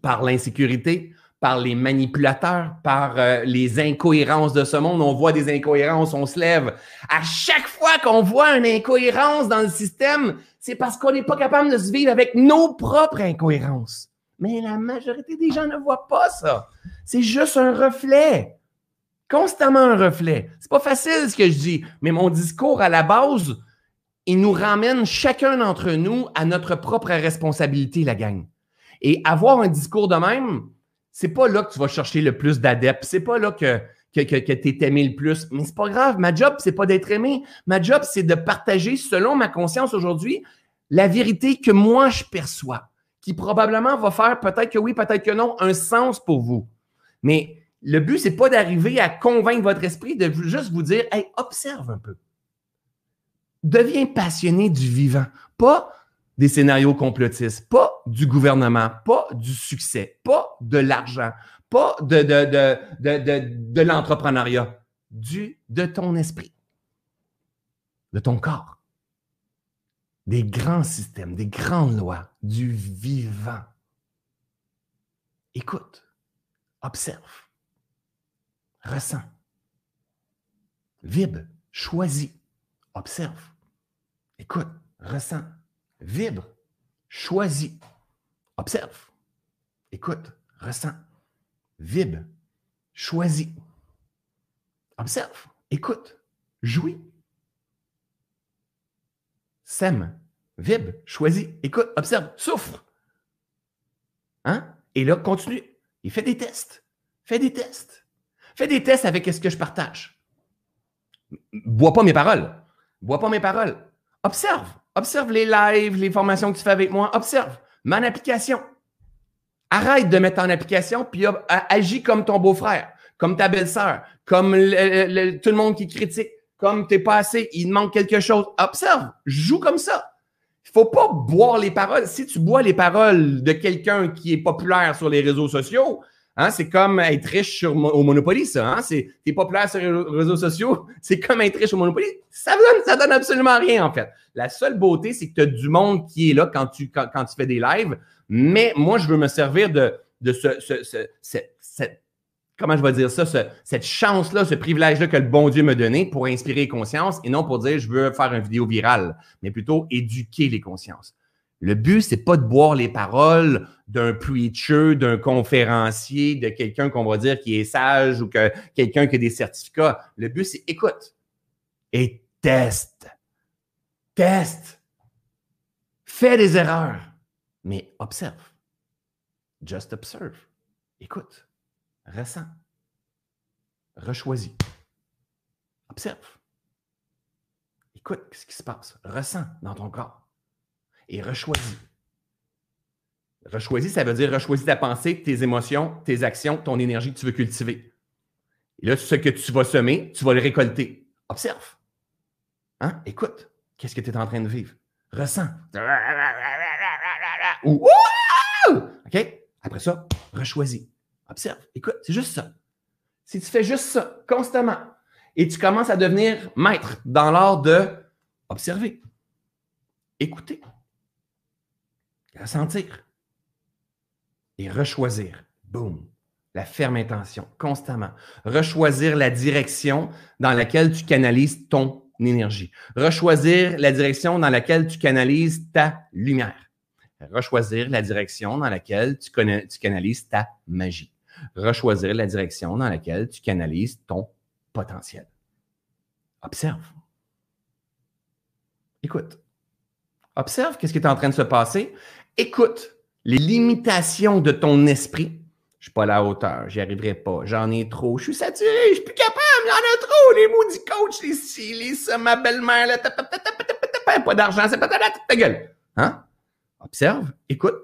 par l'insécurité, par les manipulateurs, par euh, les incohérences de ce monde. On voit des incohérences, on se lève. À chaque fois qu'on voit une incohérence dans le système, c'est parce qu'on n'est pas capable de se vivre avec nos propres incohérences. Mais la majorité des gens ne voient pas ça. C'est juste un reflet. Constamment un reflet. C'est pas facile ce que je dis, mais mon discours à la base, il nous ramène chacun d'entre nous à notre propre responsabilité, la gang. Et avoir un discours de même, c'est pas là que tu vas chercher le plus d'adeptes. C'est pas là que, que, que, tu es aimé le plus. Mais c'est pas grave. Ma job, c'est pas d'être aimé. Ma job, c'est de partager, selon ma conscience aujourd'hui, la vérité que moi je perçois, qui probablement va faire peut-être que oui, peut-être que non, un sens pour vous. Mais le but, c'est pas d'arriver à convaincre votre esprit, de juste vous dire, hey, observe un peu. Deviens passionné du vivant, pas des scénarios complotistes, pas du gouvernement, pas du succès, pas de l'argent, pas de, de, de, de, de l'entrepreneuriat, du, de ton esprit, de ton corps, des grands systèmes, des grandes lois, du vivant. Écoute, observe, ressens, vibre, choisis, observe, écoute, ressens, vibre, choisis, observe, écoute, ressens, vibre, choisis, observe, écoute, jouis, sème, vibre, choisis, écoute, observe, souffre. Hein? Et là, continue. Il fait des tests. Fais des tests. Fais des tests avec ce que je partage. Bois pas mes paroles. Bois pas mes paroles. Observe. Observe les lives, les formations que tu fais avec moi. Observe. Mon application. Arrête de mettre en application, puis agis comme ton beau-frère, comme ta belle-sœur, comme tout le monde qui critique, comme tu n'es pas assez, il manque quelque chose. Observe. Joue comme ça. Il faut pas boire les paroles. Si tu bois les paroles de quelqu'un qui est populaire sur les réseaux sociaux, hein, c'est comme être riche sur, au Monopoly, ça. Hein? Tu es populaire sur les réseaux sociaux, [LAUGHS] c'est comme être riche au Monopoly. Ça donne, ça donne absolument rien, en fait. La seule beauté, c'est que tu as du monde qui est là quand tu, quand, tu fais des lives. Mais moi, je veux me servir de, de ce, ce, ce, cette comment je vais dire ça, cette chance-là, ce privilège-là que le bon Dieu m'a donné pour inspirer les consciences et non pour dire je veux faire une vidéo virale, mais plutôt éduquer les consciences. Le but, c'est pas de boire les paroles d'un preacher, d'un conférencier, de quelqu'un qu'on va dire qui est sage ou que quelqu'un qui a des certificats. Le but, c'est écoute et teste. Teste. Fais des erreurs, mais observe. Just observe. Écoute. Ressens. Rechoisis. Observe. Écoute ce qui se passe. Ressens dans ton corps. Et rechoisis. Rechoisis, ça veut dire rechoisis ta pensée, tes émotions, tes actions, ton énergie que tu veux cultiver. Et là, ce que tu vas semer, tu vas le récolter. Observe. Hein? Écoute. Qu'est-ce que tu es en train de vivre? Ressens. OK? Après ça, rechoisis. Observe, écoute, c'est juste ça. Si tu fais juste ça constamment et tu commences à devenir maître dans l'art de observer, écouter, ressentir et rechoisir. Boum. La ferme intention, constamment. Rechoisir la direction dans laquelle tu canalises ton énergie. Rechoisir la direction dans laquelle tu canalises ta lumière. Rechoisir la direction dans laquelle tu, tu canalises ta magie rechoisir la direction dans laquelle tu canalises ton potentiel. Observe. Écoute. Observe qu'est-ce qui est en train de se passer. Écoute les limitations de ton esprit. Je suis pas à la hauteur, j'y arriverai pas, j'en ai trop, je suis saturé, je suis plus capable, il y en a trop, les maudits coachs, les ci, les ça, ma belle-mère, pas d'argent, c'est pas ta gueule. Hein? Observe, écoute,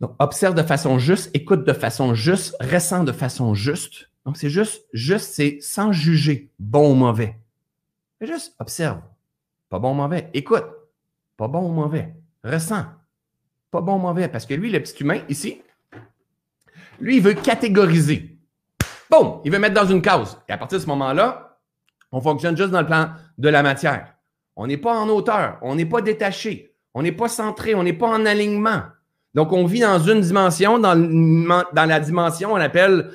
donc, observe de façon juste, écoute de façon juste, ressent de façon juste. Donc, c'est juste, juste, c'est sans juger, bon ou mauvais. juste observe. Pas bon ou mauvais. Écoute. Pas bon ou mauvais. Ressent. Pas bon mauvais. Parce que lui, le petit humain, ici, lui, il veut catégoriser. Boum! Il veut mettre dans une case. Et à partir de ce moment-là, on fonctionne juste dans le plan de la matière. On n'est pas en hauteur. On n'est pas détaché. On n'est pas centré. On n'est pas en alignement. Donc, on vit dans une dimension, dans, la dimension, on appelle,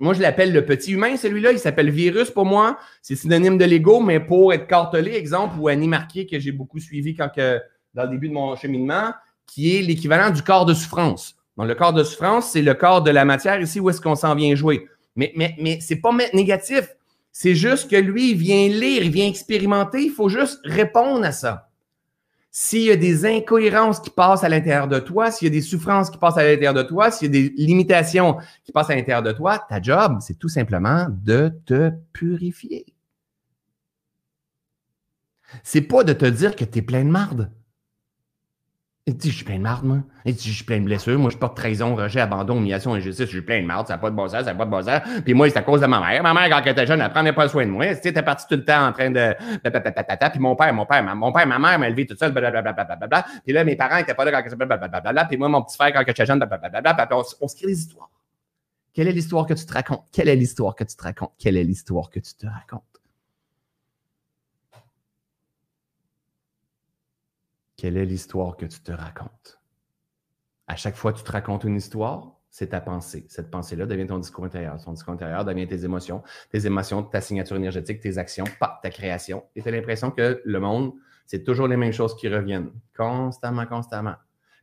moi je l'appelle le petit humain, celui-là, il s'appelle virus pour moi. C'est synonyme de l'ego, mais pour être cartelé, exemple, ou Annie Marquet, que j'ai beaucoup suivi quand que, dans le début de mon cheminement, qui est l'équivalent du corps de souffrance. Donc, le corps de souffrance, c'est le corps de la matière ici où est-ce qu'on s'en vient jouer. Mais, mais, mais c'est pas négatif. C'est juste que lui, il vient lire, il vient expérimenter, il faut juste répondre à ça. S'il y a des incohérences qui passent à l'intérieur de toi, s'il y a des souffrances qui passent à l'intérieur de toi, s'il y a des limitations qui passent à l'intérieur de toi, ta job, c'est tout simplement de te purifier. C'est pas de te dire que tu es plein de marde. Et dit, je suis plein de marde, moi. Et dit, je suis plein de blessures. Moi, je porte trahison, rejet, abandon, humiliation, injustice. Je suis plein de marde. Ça n'a pas de bon sens, ça n'a pas de bon sens. Puis moi, c'est à cause de ma mère. Ma mère, quand elle était jeune, elle prenait pas soin de moi. Tu sais, parti tout le temps en train de. Puis mon père, mon père, mon père, ma mère m'a élevé toute seule. Blablabla. Puis là, mes parents n'étaient pas là quand blablabla. Puis moi, mon petit frère, quand j'étais jeune, blablabla. Puis on, se crée des histoires. Quelle est l'histoire que tu te racontes? Quelle est l'histoire que tu te racontes? Quelle est l'histoire que tu te racontes? Quelle est l'histoire que tu te racontes? À chaque fois que tu te racontes une histoire, c'est ta pensée. Cette pensée-là devient ton discours intérieur. Ton discours intérieur devient tes émotions. Tes émotions, ta signature énergétique, tes actions, pas ta création. Et tu as l'impression que le monde, c'est toujours les mêmes choses qui reviennent. Constamment, constamment.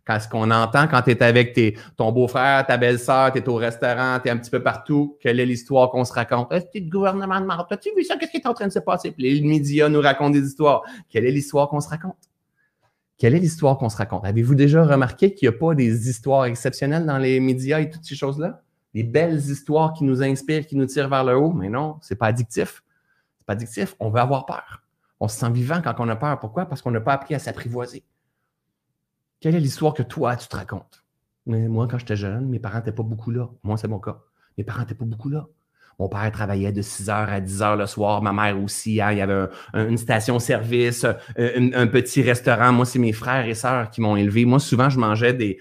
Quand ce qu'on entend quand tu es avec tes, ton beau-frère, ta belle-sœur, tu es au restaurant, tu es un petit peu partout, quelle est l'histoire qu'on se raconte? Est-ce que le gouvernement de Maroc? As-tu vu ça? Qu'est-ce qui est en train de se passer? Puis les médias nous racontent des histoires. Quelle est l'histoire qu'on se raconte? Quelle est l'histoire qu'on se raconte? Avez-vous déjà remarqué qu'il n'y a pas des histoires exceptionnelles dans les médias et toutes ces choses-là? Des belles histoires qui nous inspirent, qui nous tirent vers le haut, mais non, c'est pas addictif. C'est pas addictif. On veut avoir peur. On se sent vivant quand on a peur. Pourquoi? Parce qu'on n'a pas appris à s'apprivoiser. Quelle est l'histoire que toi, tu te racontes? Mais moi, quand j'étais jeune, mes parents n'étaient pas beaucoup là. Moi, c'est mon cas. Mes parents n'étaient pas beaucoup là. Mon père travaillait de 6 h à 10 h le soir. Ma mère aussi. Hein. il y avait une station-service, euh, un, petit restaurant. Moi, c'est mes frères et sœurs qui m'ont élevé. Moi, souvent, je mangeais des,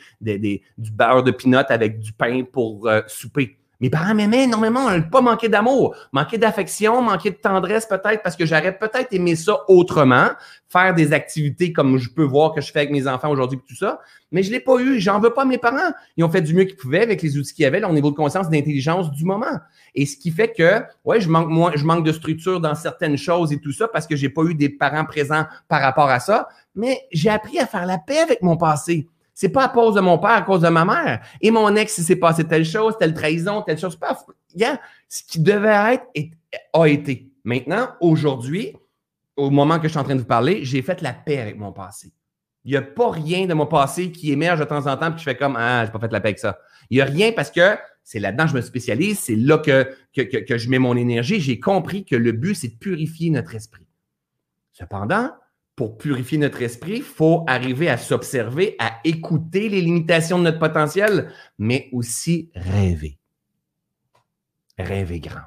du beurre de pinot avec du pain pour euh, souper. Mes parents m'aimaient énormément, n'a pas manqué d'amour, manqué d'affection, manqué de tendresse peut-être parce que j'aurais peut-être aimé ça autrement, faire des activités comme je peux voir que je fais avec mes enfants aujourd'hui tout ça, mais je l'ai pas eu, j'en veux pas mes parents. Ils ont fait du mieux qu'ils pouvaient avec les outils qu'ils avaient, au niveau de conscience, d'intelligence du moment. Et ce qui fait que ouais, je manque moi, je manque de structure dans certaines choses et tout ça parce que j'ai pas eu des parents présents par rapport à ça, mais j'ai appris à faire la paix avec mon passé. C'est pas à cause de mon père, à cause de ma mère. Et mon ex, il s'est passé telle chose, telle trahison, telle chose. Ce qui devait être a été. Maintenant, aujourd'hui, au moment que je suis en train de vous parler, j'ai fait la paix avec mon passé. Il n'y a pas rien de mon passé qui émerge de temps en temps, puis je fais comme Ah, j'ai pas fait la paix avec ça. Il n'y a rien parce que c'est là-dedans que je me spécialise, c'est là que je mets mon énergie. J'ai compris que le but, c'est de purifier notre esprit. Cependant, pour purifier notre esprit, il faut arriver à s'observer, à écouter les limitations de notre potentiel, mais aussi rêver. Rêver grand.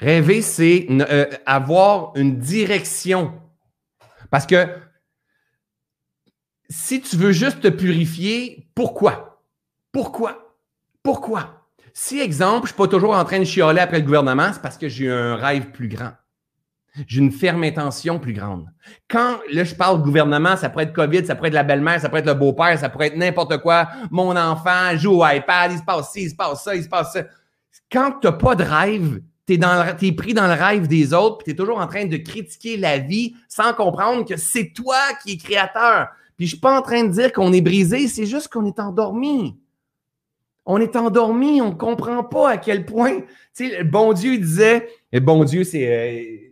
Rêver, c'est euh, avoir une direction. Parce que si tu veux juste te purifier, pourquoi? Pourquoi? Pourquoi? Si, exemple, je ne suis pas toujours en train de chialer après le gouvernement, c'est parce que j'ai un rêve plus grand. J'ai une ferme intention plus grande. Quand, là, je parle gouvernement, ça pourrait être COVID, ça pourrait être la belle-mère, ça pourrait être le beau-père, ça pourrait être n'importe quoi. Mon enfant joue au iPad, il se passe ci, il se passe ça, il se passe ça. Quand tu n'as pas de rêve, tu es, pris dans le rêve des autres, puis tu es toujours en train de critiquer la vie sans comprendre que c'est toi qui es créateur. Puis je suis pas en train de dire qu'on est brisé, c'est juste qu'on est endormi. On est endormi, on ne comprend pas à quel point. Tu sais, bon Dieu disait, bon Dieu, c'est. Euh,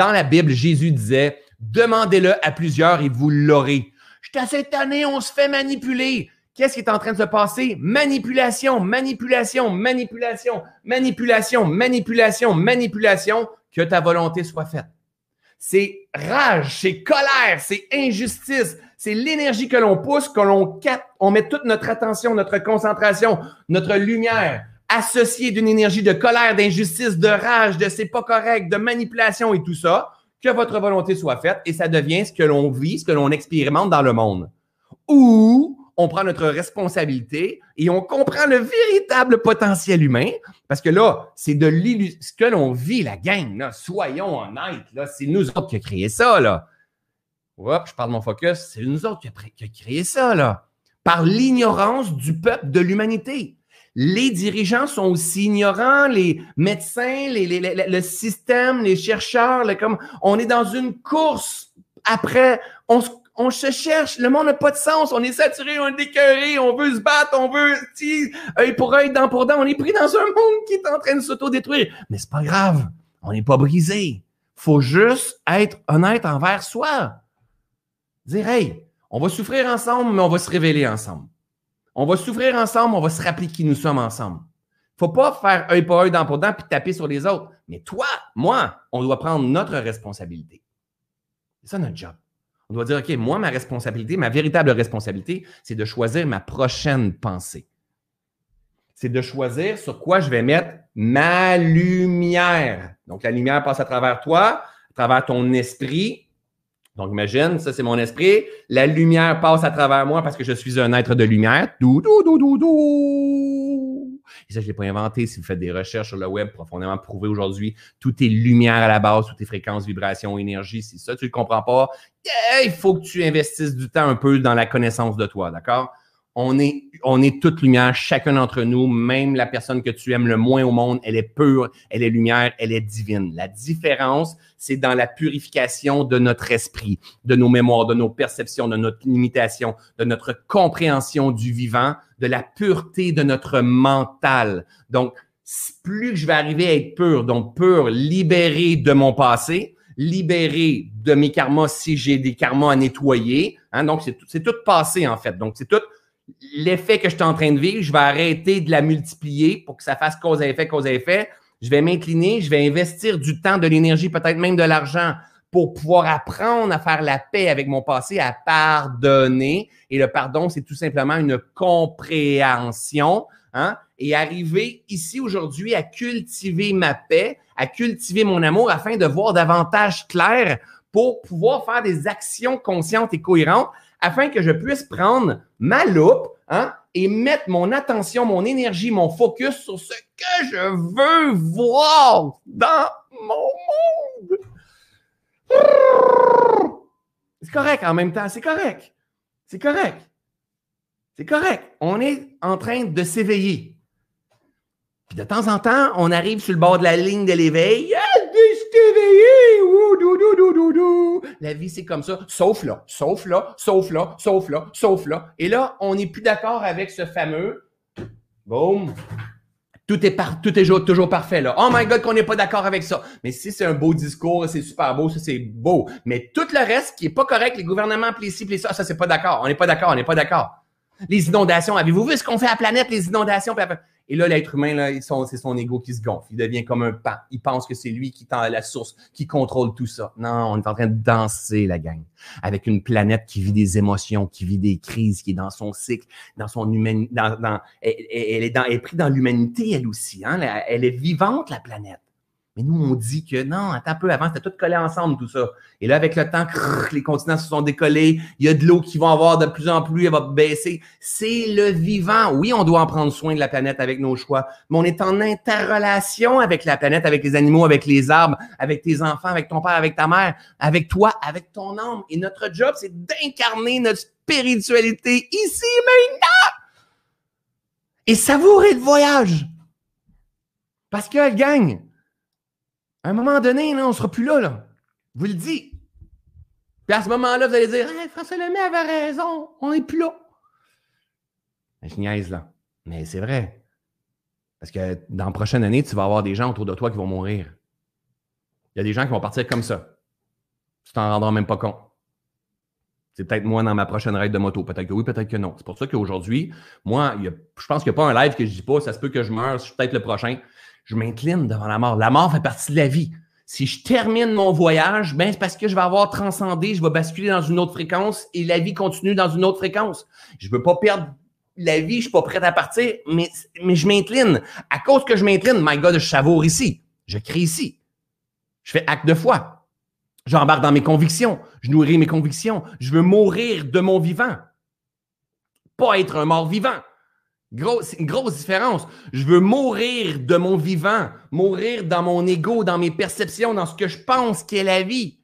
dans la Bible, Jésus disait Demandez-le à plusieurs et vous l'aurez. Je suis assez tanné, on se fait manipuler. Qu'est-ce qui est en train de se passer? Manipulation, manipulation, manipulation, manipulation, manipulation, manipulation, que ta volonté soit faite. C'est rage, c'est colère, c'est injustice, c'est l'énergie que l'on pousse, que l'on on met toute notre attention, notre concentration, notre lumière associé d'une énergie de colère, d'injustice, de rage, de c'est pas correct, de manipulation et tout ça, que votre volonté soit faite et ça devient ce que l'on vit, ce que l'on expérimente dans le monde. Ou on prend notre responsabilité et on comprend le véritable potentiel humain, parce que là, c'est de ce que l'on vit, la gang, soyons honnêtes, là, c'est nous autres qui avons créé ça, là. Hop, je parle de mon focus, c'est nous autres qui avons créé ça, là. Par l'ignorance du peuple de l'humanité les dirigeants sont aussi ignorants, les médecins, le système, les chercheurs, comme, on est dans une course après, on se cherche. Le monde n'a pas de sens. On est saturé, on est écœuré, on veut se battre, on veut, œil pour œil, dent pour dent. On est pris dans un monde qui est en train de s'auto-détruire. Mais c'est pas grave. On n'est pas brisé. Faut juste être honnête envers soi. Dire, hey, on va souffrir ensemble, mais on va se révéler ensemble. On va souffrir ensemble, on va se rappeler qui nous sommes ensemble. Faut pas faire œil pour œil, dent pour dent, puis taper sur les autres. Mais toi, moi, on doit prendre notre responsabilité. C'est ça notre job. On doit dire, OK, moi, ma responsabilité, ma véritable responsabilité, c'est de choisir ma prochaine pensée. C'est de choisir sur quoi je vais mettre ma lumière. Donc, la lumière passe à travers toi, à travers ton esprit. Donc, imagine, ça, c'est mon esprit. La lumière passe à travers moi parce que je suis un être de lumière. Dou, dou, dou, dou, dou. Et ça, je ne l'ai pas inventé. Si vous faites des recherches sur le web, profondément prouvé aujourd'hui, tout est lumière à la base, tout est fréquence, vibration, énergie. Si ça, tu ne le comprends pas, il faut que tu investisses du temps un peu dans la connaissance de toi, d'accord? On est, on est toute lumière, chacun d'entre nous, même la personne que tu aimes le moins au monde, elle est pure, elle est lumière, elle est divine. La différence, c'est dans la purification de notre esprit, de nos mémoires, de nos perceptions, de notre limitation, de notre compréhension du vivant, de la pureté de notre mental. Donc, plus je vais arriver à être pur, donc pur, libéré de mon passé, libéré de mes karmas si j'ai des karmas à nettoyer. Hein, donc, c'est tout, tout passé, en fait. Donc, c'est tout l'effet que je suis en train de vivre, je vais arrêter de la multiplier pour que ça fasse cause à effet, cause à effet. Je vais m'incliner, je vais investir du temps, de l'énergie, peut-être même de l'argent pour pouvoir apprendre à faire la paix avec mon passé, à pardonner. Et le pardon, c'est tout simplement une compréhension. Hein? Et arriver ici aujourd'hui à cultiver ma paix, à cultiver mon amour afin de voir davantage clair pour pouvoir faire des actions conscientes et cohérentes afin que je puisse prendre ma loupe hein, et mettre mon attention, mon énergie, mon focus sur ce que je veux voir dans mon monde. C'est correct en même temps, c'est correct. C'est correct. C'est correct. On est en train de s'éveiller. Puis de temps en temps, on arrive sur le bord de la ligne de l'éveil. La vie, c'est comme ça. Sauf là, sauf là, sauf là, sauf là, sauf là. Et là, on n'est plus d'accord avec ce fameux. Boum. Tout est, par, tout est toujours, parfait là. Oh my God, qu'on n'est pas d'accord avec ça. Mais si c'est un beau discours, c'est super beau, ça c'est beau. Mais tout le reste qui est pas correct, les gouvernements, les ci, ça, ça c'est pas d'accord. On n'est pas d'accord, on n'est pas d'accord. Les inondations, avez-vous vu ce qu'on fait à la planète, les inondations? Et là, l'être humain, là, c'est son ego qui se gonfle. Il devient comme un pan. Il pense que c'est lui qui tend à la source, qui contrôle tout ça. Non, on est en train de danser, la gang. Avec une planète qui vit des émotions, qui vit des crises, qui est dans son cycle, dans son humanité. Dans, elle, est dans, elle est prise dans l'humanité, elle aussi. Hein? Elle est vivante, la planète. Mais nous, on dit que non, attends un peu, avant, c'était tout collé ensemble, tout ça. Et là, avec le temps, les continents se sont décollés. Il y a de l'eau qui va avoir de plus en plus, elle va baisser. C'est le vivant. Oui, on doit en prendre soin de la planète avec nos choix, mais on est en interrelation avec la planète, avec les animaux, avec les arbres, avec tes enfants, avec ton père, avec ta mère, avec toi, avec ton âme. Et notre job, c'est d'incarner notre spiritualité ici, maintenant. Et savourer le voyage. Parce que, gagne. À un moment donné, là, on ne sera plus là, là. Vous le dis. Puis à ce moment-là, vous allez dire François Lemay avait raison, on n'est plus là. Je niaise là. Mais c'est vrai. Parce que dans la prochaine année, tu vas avoir des gens autour de toi qui vont mourir. Il y a des gens qui vont partir comme ça. Tu t'en rendras même pas compte. C'est peut-être moi dans ma prochaine ride de moto. Peut-être que oui, peut-être que non. C'est pour ça qu'aujourd'hui, moi, je pense qu'il n'y a pas un live que je dis pas, ça se peut que je meure, je suis peut-être le prochain je m'incline devant la mort. La mort fait partie de la vie. Si je termine mon voyage, ben c'est parce que je vais avoir transcendé, je vais basculer dans une autre fréquence et la vie continue dans une autre fréquence. Je ne veux pas perdre la vie, je suis pas prêt à partir, mais, je m'incline. À cause que je m'incline, my God, je savoure ici. Je crée ici. Je fais acte de foi. J'embarque dans mes convictions. Je nourris mes convictions. Je veux mourir de mon vivant. Pas être un mort vivant c'est une grosse différence. Je veux mourir de mon vivant, mourir dans mon ego, dans mes perceptions, dans ce que je pense qu'est la vie.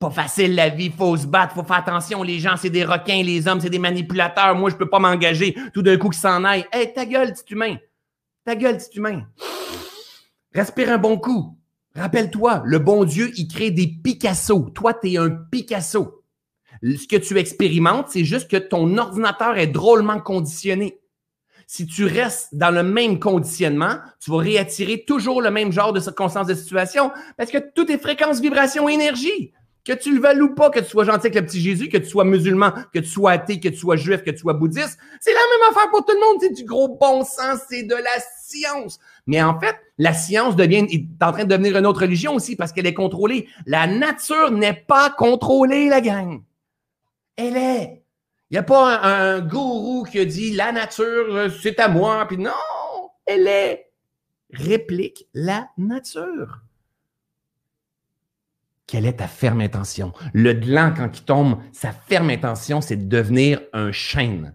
Pas facile la vie, faut se battre, faut faire attention. Les gens, c'est des requins, les hommes, c'est des manipulateurs. Moi, je peux pas m'engager. Tout d'un coup, qu'ils s'en aillent. Hé, ta gueule, petit humain. Ta gueule, petit humain. Respire un bon coup. Rappelle-toi, le bon Dieu, il crée des Picasso. Toi, tu un Picasso. Ce que tu expérimentes, c'est juste que ton ordinateur est drôlement conditionné. Si tu restes dans le même conditionnement, tu vas réattirer toujours le même genre de circonstances de situation parce que tout est fréquence, vibration, énergie. Que tu le veuilles ou pas, que tu sois gentil avec le petit Jésus, que tu sois musulman, que tu sois athée, que tu sois juif, que tu sois bouddhiste, c'est la même affaire pour tout le monde. C'est du gros bon sens, c'est de la science. Mais en fait, la science devient, est en train de devenir une autre religion aussi parce qu'elle est contrôlée. La nature n'est pas contrôlée, la gang. Elle est. Il n'y a pas un, gourou qui dit la nature, euh, c'est à moi. Puis non, elle est. Réplique la nature. Quelle est ta ferme intention? Le gland, quand il tombe, sa ferme intention, c'est de devenir un chêne.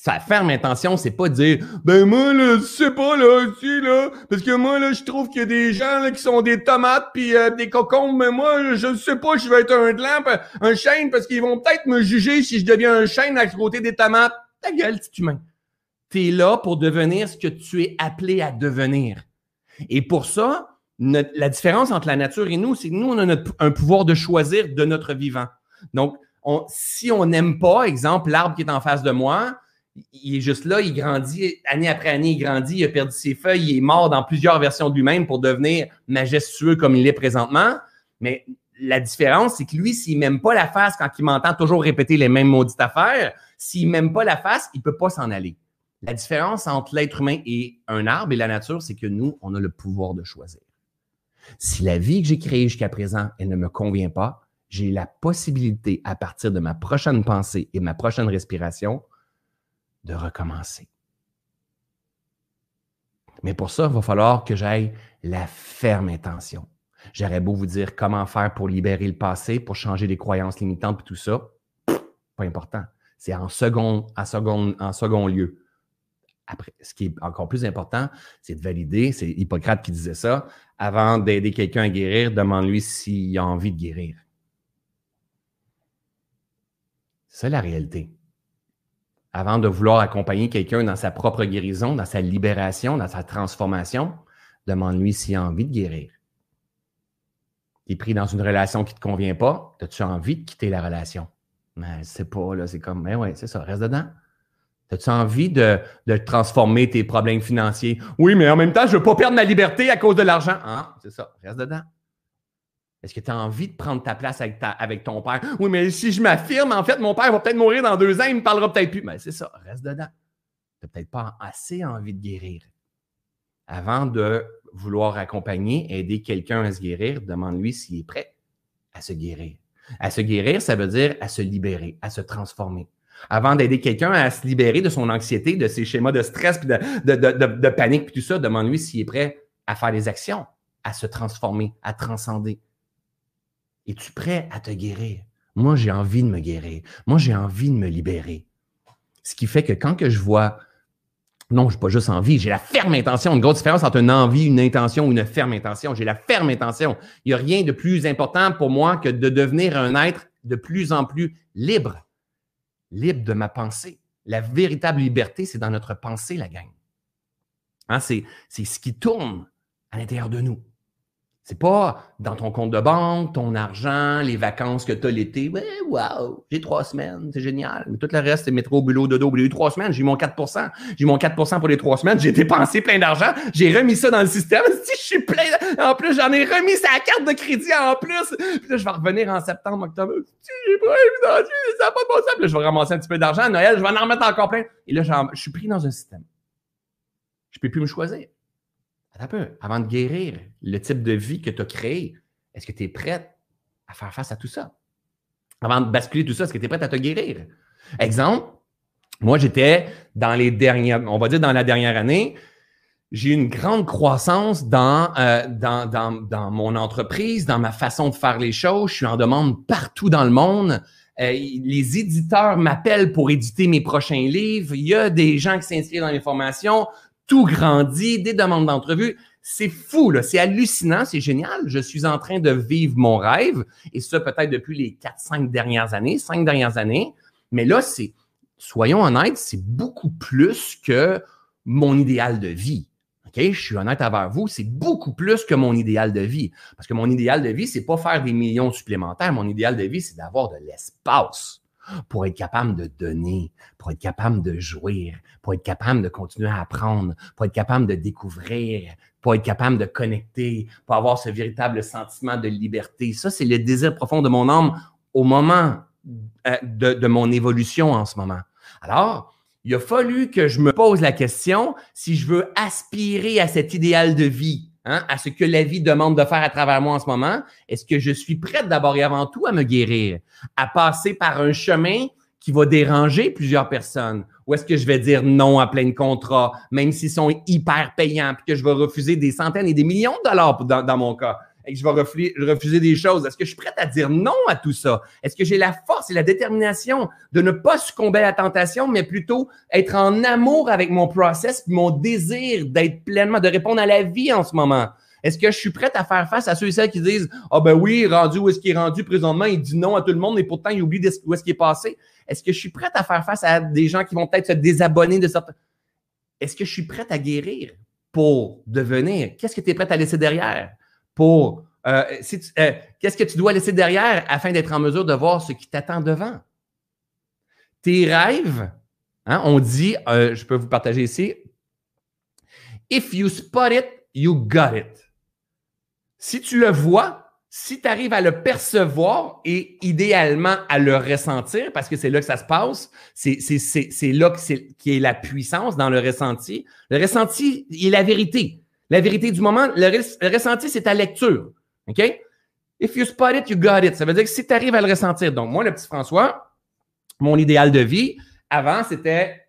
Sa ferme intention, c'est pas de dire Ben moi, là, je sais pas, là, aussi, là, parce que moi, là, je trouve qu'il y a des gens là, qui sont des tomates puis euh, des cocombes, mais moi, je sais pas, je vais être un gland, un chêne, parce qu'ils vont peut-être me juger si je deviens un chêne à côté des tomates. Ta gueule, petit humain. Tu es là pour devenir ce que tu es appelé à devenir. Et pour ça, la différence entre la nature et nous, c'est que nous, on a un pouvoir de choisir de notre vivant. Donc, si on n'aime pas, exemple, l'arbre qui est en face de moi, il est juste là, il grandit, année après année, il grandit, il a perdu ses feuilles, il est mort dans plusieurs versions de lui-même pour devenir majestueux comme il est présentement. Mais la différence, c'est que lui, s'il m'aime pas la face quand il m'entend toujours répéter les mêmes maudites affaires, s'il m'aime pas la face, il peut pas s'en aller. La différence entre l'être humain et un arbre et la nature, c'est que nous, on a le pouvoir de choisir. Si la vie que j'ai créée jusqu'à présent, elle ne me convient pas, j'ai la possibilité, à partir de ma prochaine pensée et ma prochaine respiration, de recommencer. Mais pour ça, il va falloir que j'aille la ferme intention. J'aurais beau vous dire comment faire pour libérer le passé, pour changer les croyances limitantes et tout ça. Pas important. C'est en second, second, lieu. Ce qui est encore plus important, c'est de valider, c'est Hippocrate qui disait ça, avant d'aider quelqu'un à guérir, demande-lui s'il a envie de guérir. C'est ça la réalité. Avant de vouloir accompagner quelqu'un dans sa propre guérison, dans sa libération, dans sa transformation, demande-lui s'il a envie de guérir. Tu es pris dans une relation qui ne te convient pas, as-tu envie de quitter la relation? Mais c'est pas, là, c'est comme, mais ben ouais, c'est ça, reste dedans. As-tu envie de, transformer tes problèmes financiers? Oui, mais en même temps, je ne veux pas perdre ma liberté à cause de l'argent. Ah, c'est ça, reste dedans. Est-ce que tu as envie de prendre ta place avec, ton père? Oui, mais si je m'affirme, en fait, mon père va peut-être mourir dans deux ans, il ne me parlera peut-être plus. Mais ben, c'est ça, reste dedans. Tu n'as peut-être pas assez envie de guérir. Avant de vouloir accompagner, aider quelqu'un à se guérir, demande-lui s'il est prêt à se guérir. À se guérir, ça veut dire à se libérer, à se transformer avant d'aider quelqu'un à se libérer de son anxiété, de ses schémas de stress, de, de, panique, puis tout ça, demande-lui s'il est prêt à faire des actions, à se transformer, à transcender. Es-tu prêt à te guérir? Moi, j'ai envie de me guérir. Moi, j'ai envie de me libérer. Ce qui fait que quand que je vois, non, je n'ai pas juste envie, j'ai la ferme intention, une grosse différence entre une envie, une intention ou une ferme intention. J'ai la ferme intention. Il n'y a rien de plus important pour moi que de devenir un être de plus en plus libre libre de ma pensée. La véritable liberté, c'est dans notre pensée, la gang. Hein, c'est ce qui tourne à l'intérieur de nous. C'est pas dans ton compte de banque, ton argent, les vacances que tu as l'été. Ouais, wow, j'ai trois semaines, c'est génial. Mais tout le reste, c'est métro, boulot, dodo. J'ai eu trois semaines, j'ai eu mon 4% J'ai eu mon 4% pour les trois semaines. J'ai dépensé plein d'argent. J'ai remis ça dans le système. [LAUGHS] Si je suis plein, en plus, j'en ai remis sa carte de crédit en plus. Puis là, je vais revenir en septembre, octobre. J'ai pas ça pas de bon. Puis là, je vais ramasser un petit peu d'argent. Noël, je vais en remettre encore plein. Et là, je suis pris dans un système. Je peux plus me choisir avant de guérir le type de vie que tu as créé, est-ce que tu es prête à faire face à tout ça? Avant de basculer tout ça, est-ce que tu es prête à te guérir? Exemple, moi, j'étais dans les dernières, on va dire dans la dernière année, j'ai eu une grande croissance dans, euh, dans, dans, dans, mon entreprise, dans ma façon de faire les choses. Je suis en demande partout dans le monde. Euh, les éditeurs m'appellent pour éditer mes prochains livres. Il y a des gens qui s'inscrivent dans les formations tout grandit, des demandes d'entrevue. C'est fou. C'est hallucinant, c'est génial. Je suis en train de vivre mon rêve, et ça peut-être depuis les quatre, cinq dernières années, cinq dernières années. Mais là, c'est, soyons honnêtes, c'est beaucoup plus que mon idéal de vie. OK, je suis honnête envers vous, c'est beaucoup plus que mon idéal de vie. Parce que mon idéal de vie, c'est pas faire des millions supplémentaires. Mon idéal de vie, c'est d'avoir de l'espace pour être capable de donner, pour être capable de jouir, pour être capable de continuer à apprendre, pour être capable de découvrir, pour être capable de connecter, pour avoir ce véritable sentiment de liberté. Ça, c'est le désir profond de mon âme au moment euh, de, de mon évolution en ce moment. Alors, il a fallu que je me pose la question si je veux aspirer à cet idéal de vie, hein, à ce que la vie demande de faire à travers moi en ce moment. Est-ce que je suis prête d'abord et avant tout à me guérir, à passer par un chemin qui va déranger plusieurs personnes? Ou est-ce que je vais dire non à plein de contrats, même s'ils sont hyper payants, puis que je vais refuser des centaines et des millions de dollars dans, dans mon cas? Et que je vais refuser, des choses? Est-ce que je suis prête à dire non à tout ça? Est-ce que j'ai la force et la détermination de ne pas succomber à la tentation, mais plutôt être en amour avec mon process, mon désir d'être pleinement, de répondre à la vie en ce moment? Est-ce que je suis prête à faire face à ceux et celles qui disent Ah oh ben oui, rendu où est-ce qu'il est rendu présentement, il dit non à tout le monde et pourtant il oublie où est-ce qu'il est passé? Est-ce que je suis prête à faire face à des gens qui vont peut-être se désabonner de certains? Est-ce que je suis prête à guérir pour devenir? Qu'est-ce que tu es prête à laisser derrière? Pour euh, euh, qu'est-ce que tu dois laisser derrière afin d'être en mesure de voir ce qui t'attend devant? Tes rêves, hein, on dit, euh, je peux vous partager ici, if you spot it, you got it. Si tu le vois, si tu arrives à le percevoir et idéalement à le ressentir, parce que c'est là que ça se passe, c'est là que qui est la puissance dans le ressenti. Le ressenti est la vérité. La vérité du moment, le, ressenti, c'est ta lecture. OK? If you spot it, you got it. Ça veut dire que si tu arrives à le ressentir. Donc, moi, le petit François, mon idéal de vie, avant, c'était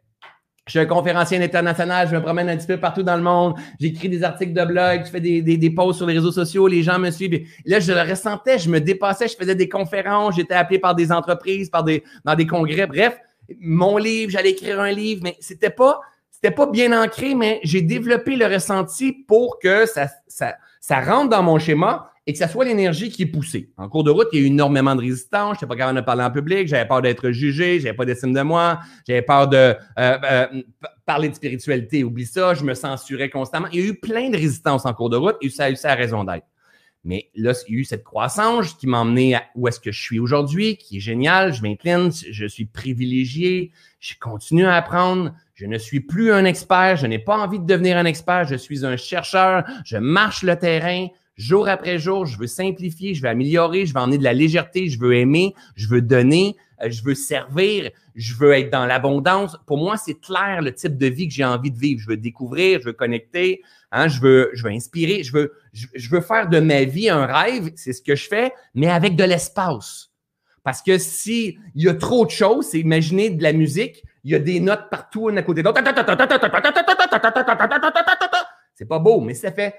je suis un conférencier international, je me promène un petit peu partout dans le monde, j'écris des articles de blog, je fais des, des, posts sur les réseaux sociaux, les gens me suivent. là, je le ressentais, je me dépassais, je faisais des conférences, j'étais appelé par des entreprises, par des, dans des congrès. Bref, mon livre, j'allais écrire un livre, mais c'était pas, c'était pas bien ancré, mais j'ai développé le ressenti pour que ça, ça, ça rentre dans mon schéma et que ça soit l'énergie qui est poussée. En cours de route, il y a eu énormément de résistance. Je n'étais pas capable de parler en public. J'avais peur d'être jugé. J'avais pas d'estime de moi. J'avais peur de euh, euh, parler de spiritualité. Oublie ça. Je me censurais constamment. Il y a eu plein de résistances en cours de route et ça a eu sa raison d'être. Mais là, il y a eu cette croissance qui m'a emmené à où est-ce que je suis aujourd'hui, qui est génial. Je m'incline. Je suis privilégié. Je continue à apprendre. Je ne suis plus un expert, je n'ai pas envie de devenir un expert, je suis un chercheur, je marche le terrain jour après jour, je veux simplifier, je veux améliorer, je veux emmener de la légèreté, je veux aimer, je veux donner, euh, je veux servir, je veux être dans l'abondance. Pour moi, c'est clair le type de vie que j'ai envie de vivre. Je veux découvrir, je veux connecter, hein, je, veux, je veux inspirer, je veux, je veux faire de ma vie un rêve, c'est ce que je fais, mais avec de l'espace. Parce que si il y a trop de choses, c'est imaginer de la musique, il y a des notes partout, à côté. C'est pas beau, mais ça fait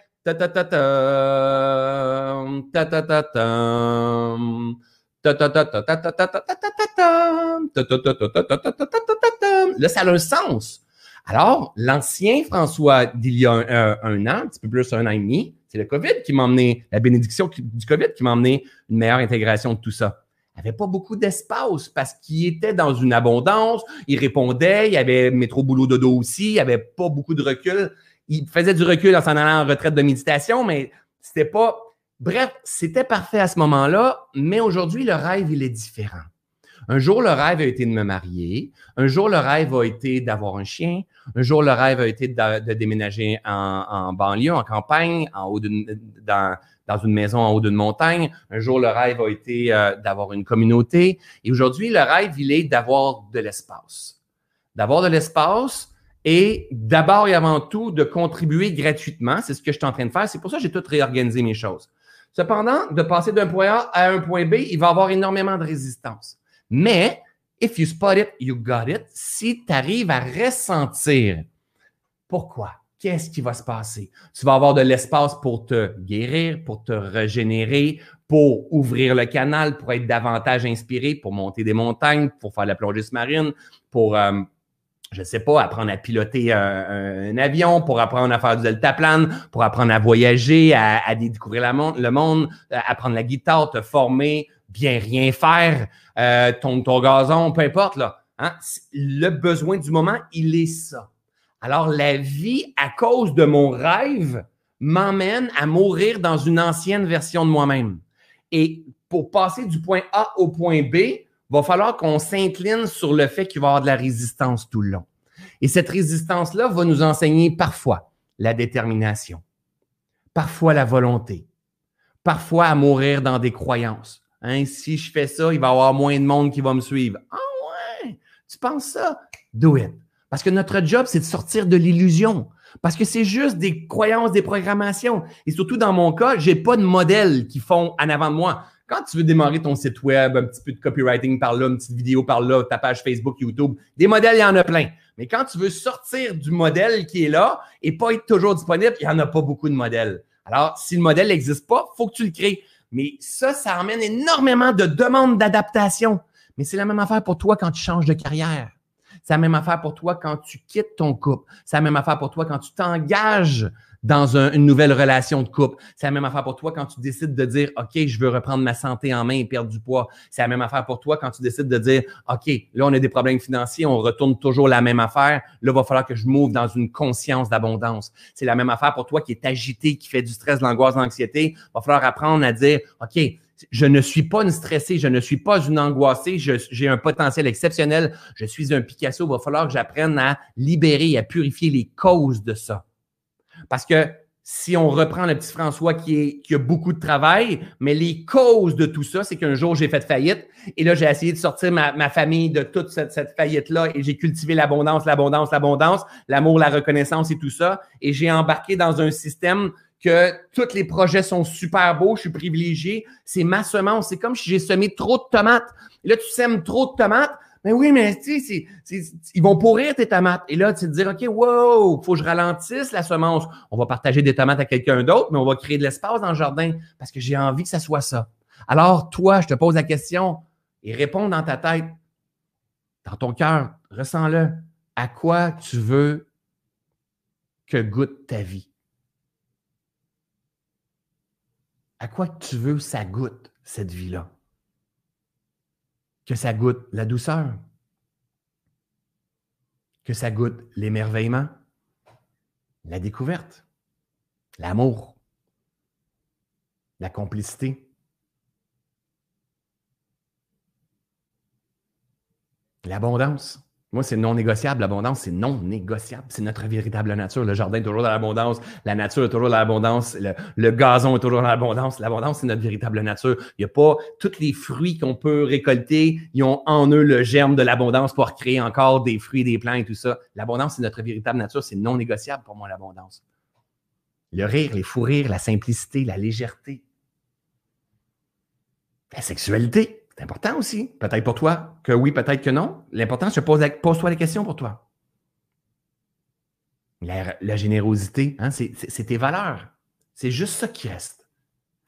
Là, ça a un sens. Alors, l'ancien François d'il y a un, un, an, un petit peu plus un an et demi, c'est le COVID qui m'a emmené, la bénédiction du COVID qui m'a emmené une meilleure intégration de tout ça avait pas beaucoup d'espace parce qu'il était dans une abondance, il répondait, il avait métro boulot dodo aussi, il avait pas beaucoup de recul. Il faisait du recul en s'en allant en retraite de méditation, mais c'était pas. Bref, c'était parfait à ce moment-là, mais aujourd'hui, le rêve, il est différent. Un jour, le rêve a été de me marier. Un jour, le rêve a été d'avoir un chien. Un jour, le rêve a été de, déménager en, banlieue, en campagne, en haut dans, dans une maison en haut d'une montagne. Un jour, le rêve a été euh, d'avoir une communauté. Et aujourd'hui, le rêve, il est d'avoir de l'espace. D'avoir de l'espace et d'abord et avant tout de contribuer gratuitement. C'est ce que je suis en train de faire. C'est pour ça que j'ai tout réorganisé mes choses. Cependant, de passer d'un point A à un point B, il va y avoir énormément de résistance. Mais, if you spot it, you got it. Si tu arrives à ressentir pourquoi, qu'est-ce qui va se passer? Tu vas avoir de l'espace pour te guérir, pour te régénérer, pour ouvrir le canal, pour être davantage inspiré, pour monter des montagnes, pour faire la plongée sous-marine, pour, euh, je ne sais pas, apprendre à piloter un, avion, pour apprendre à faire du deltaplane, pour apprendre à voyager, à, découvrir le monde, euh, apprendre la guitare, te former, bien rien faire, euh, ton, ton gazon, peu importe. Là, hein? Le besoin du moment, il est ça. Alors, la vie, à cause de mon rêve, m'emmène à mourir dans une ancienne version de moi-même. Et pour passer du point A au point B, va falloir qu'on s'incline sur le fait qu'il va y avoir de la résistance tout le long. Et cette résistance-là va nous enseigner parfois la détermination, parfois la volonté, parfois à mourir dans des croyances. Hein, si je fais ça, il va y avoir moins de monde qui va me suivre. Ah ouais, tu penses ça? Do it. Parce que notre job, c'est de sortir de l'illusion. Parce que c'est juste des croyances, des programmations. Et surtout dans mon cas, j'ai pas de modèles qui font en avant de moi. Quand tu veux démarrer ton site web, un petit peu de copywriting par là, une petite vidéo par là, ta page Facebook, YouTube, des modèles, il y en a plein. Mais quand tu veux sortir du modèle qui est là et pas être toujours disponible, il n'y en a pas beaucoup de modèles. Alors, si le modèle n'existe pas, faut que tu le crées. Mais ça, ça amène énormément de demandes d'adaptation. Mais c'est la même affaire pour toi quand tu changes de carrière. C'est la même affaire pour toi quand tu quittes ton couple. C'est la même affaire pour toi quand tu t'engages dans une nouvelle relation de couple. C'est la même affaire pour toi quand tu décides de dire, OK, je veux reprendre ma santé en main et perdre du poids. C'est la même affaire pour toi quand tu décides de dire, OK, là, on a des problèmes financiers, on retourne toujours la même affaire. Là, il va falloir que je m'ouvre dans une conscience d'abondance. C'est la même affaire pour toi qui est agité, qui fait du stress, de l'angoisse, de l'anxiété. Il va falloir apprendre à dire, OK, je ne suis pas une stressée, je ne suis pas une angoissée, j'ai un potentiel exceptionnel, je suis un Picasso. Il va falloir que j'apprenne à libérer, à purifier les causes de ça. Parce que si on reprend le petit François qui, a beaucoup de travail, mais les causes de tout ça, c'est qu'un jour, j'ai fait faillite et là, j'ai essayé de sortir ma, famille de toute cette faillite-là et j'ai cultivé l'abondance, l'abondance, l'abondance, l'amour, la reconnaissance et tout ça. Et j'ai embarqué dans un système que tous les projets sont super beaux, je suis privilégié, c'est ma semence. C'est comme si j'ai semé trop de tomates. Et là, tu sèmes trop de tomates. Mais oui, mais tu sais, ils vont pourrir tes tomates. Et là, tu te dire, OK, wow, faut que je ralentisse la semence. On va partager des tomates à quelqu'un d'autre, mais on va créer de l'espace dans le jardin parce que j'ai envie que ça soit ça. Alors, toi, je te pose la question et réponds dans ta tête, dans ton cœur, ressens-le. À quoi tu veux que goûte ta vie? À quoi tu veux ça goûte, cette vie-là? Que ça goûte la douceur? Que ça goûte l'émerveillement? La découverte? L'amour? La complicité? L'abondance? Moi, c'est non négociable. L'abondance, c'est non négociable. C'est notre véritable nature. Le jardin est toujours dans l'abondance. La nature est toujours dans l'abondance. Le, gazon est toujours dans l'abondance. L'abondance, c'est notre véritable nature. Il n'y a pas tous les fruits qu'on peut récolter. Ils ont en eux le germe de l'abondance pour créer encore des fruits, des plants et tout ça. L'abondance, c'est notre véritable nature. C'est non négociable pour moi, l'abondance. Le rire, les fous rires, la simplicité, la légèreté. La sexualité. C'est important aussi. Peut-être pour toi que oui, peut-être que non. L'important, c'est pose, pose-toi les questions pour toi. La, générosité, hein, c'est, tes valeurs. C'est juste ça qui reste.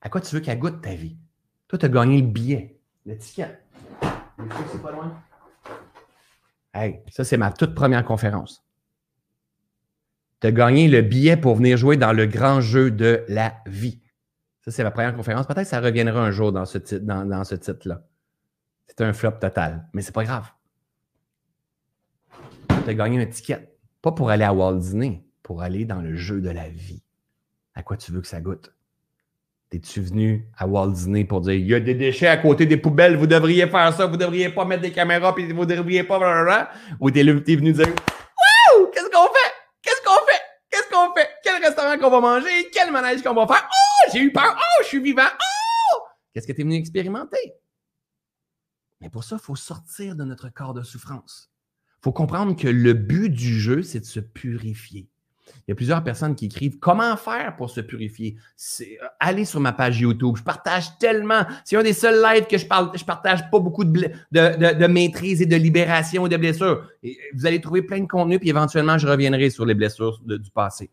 À quoi tu veux qu'elle goûte ta vie? Toi, tu as gagné le billet, l'étiquette. C'est pas loin. Hey, ça, c'est ma toute première conférence. Tu as gagné le billet pour venir jouer dans le grand jeu de la vie. Ça, c'est ma première conférence. Peut-être que ça reviendra un jour dans ce, titre, dans ce titre-là. C'est un flop total. Mais c'est pas grave. Tu as gagné un ticket. Pas pour aller à Walt Disney, pour aller dans le jeu de la vie. À quoi tu veux que ça goûte? Es-tu venu à Walt Disney pour dire il y a des déchets à côté des poubelles, vous devriez faire ça, vous devriez pas mettre des caméras, puis vous devriez pas. Blablabla. Ou t'es es venu dire Wouh! Qu'est-ce qu'on fait? Qu'est-ce qu'on fait? Qu'est-ce qu'on fait? Quel restaurant qu'on va manger? Quel manège qu'on va faire? Oh! J'ai eu peur! Oh! Je suis vivant! Oh! Qu'est-ce que tu es venu expérimenter? Mais pour ça, il faut sortir de notre corps de souffrance. Il faut comprendre que le but du jeu, c'est de se purifier. Il y a plusieurs personnes qui écrivent comment faire pour se purifier? C'est euh, aller sur ma page YouTube. Je partage tellement. C'est un des seuls lives que je parle. Je partage pas beaucoup de, de, maîtrise et de libération et de blessures. Et vous allez trouver plein de contenu, puis éventuellement, je reviendrai sur les blessures du passé.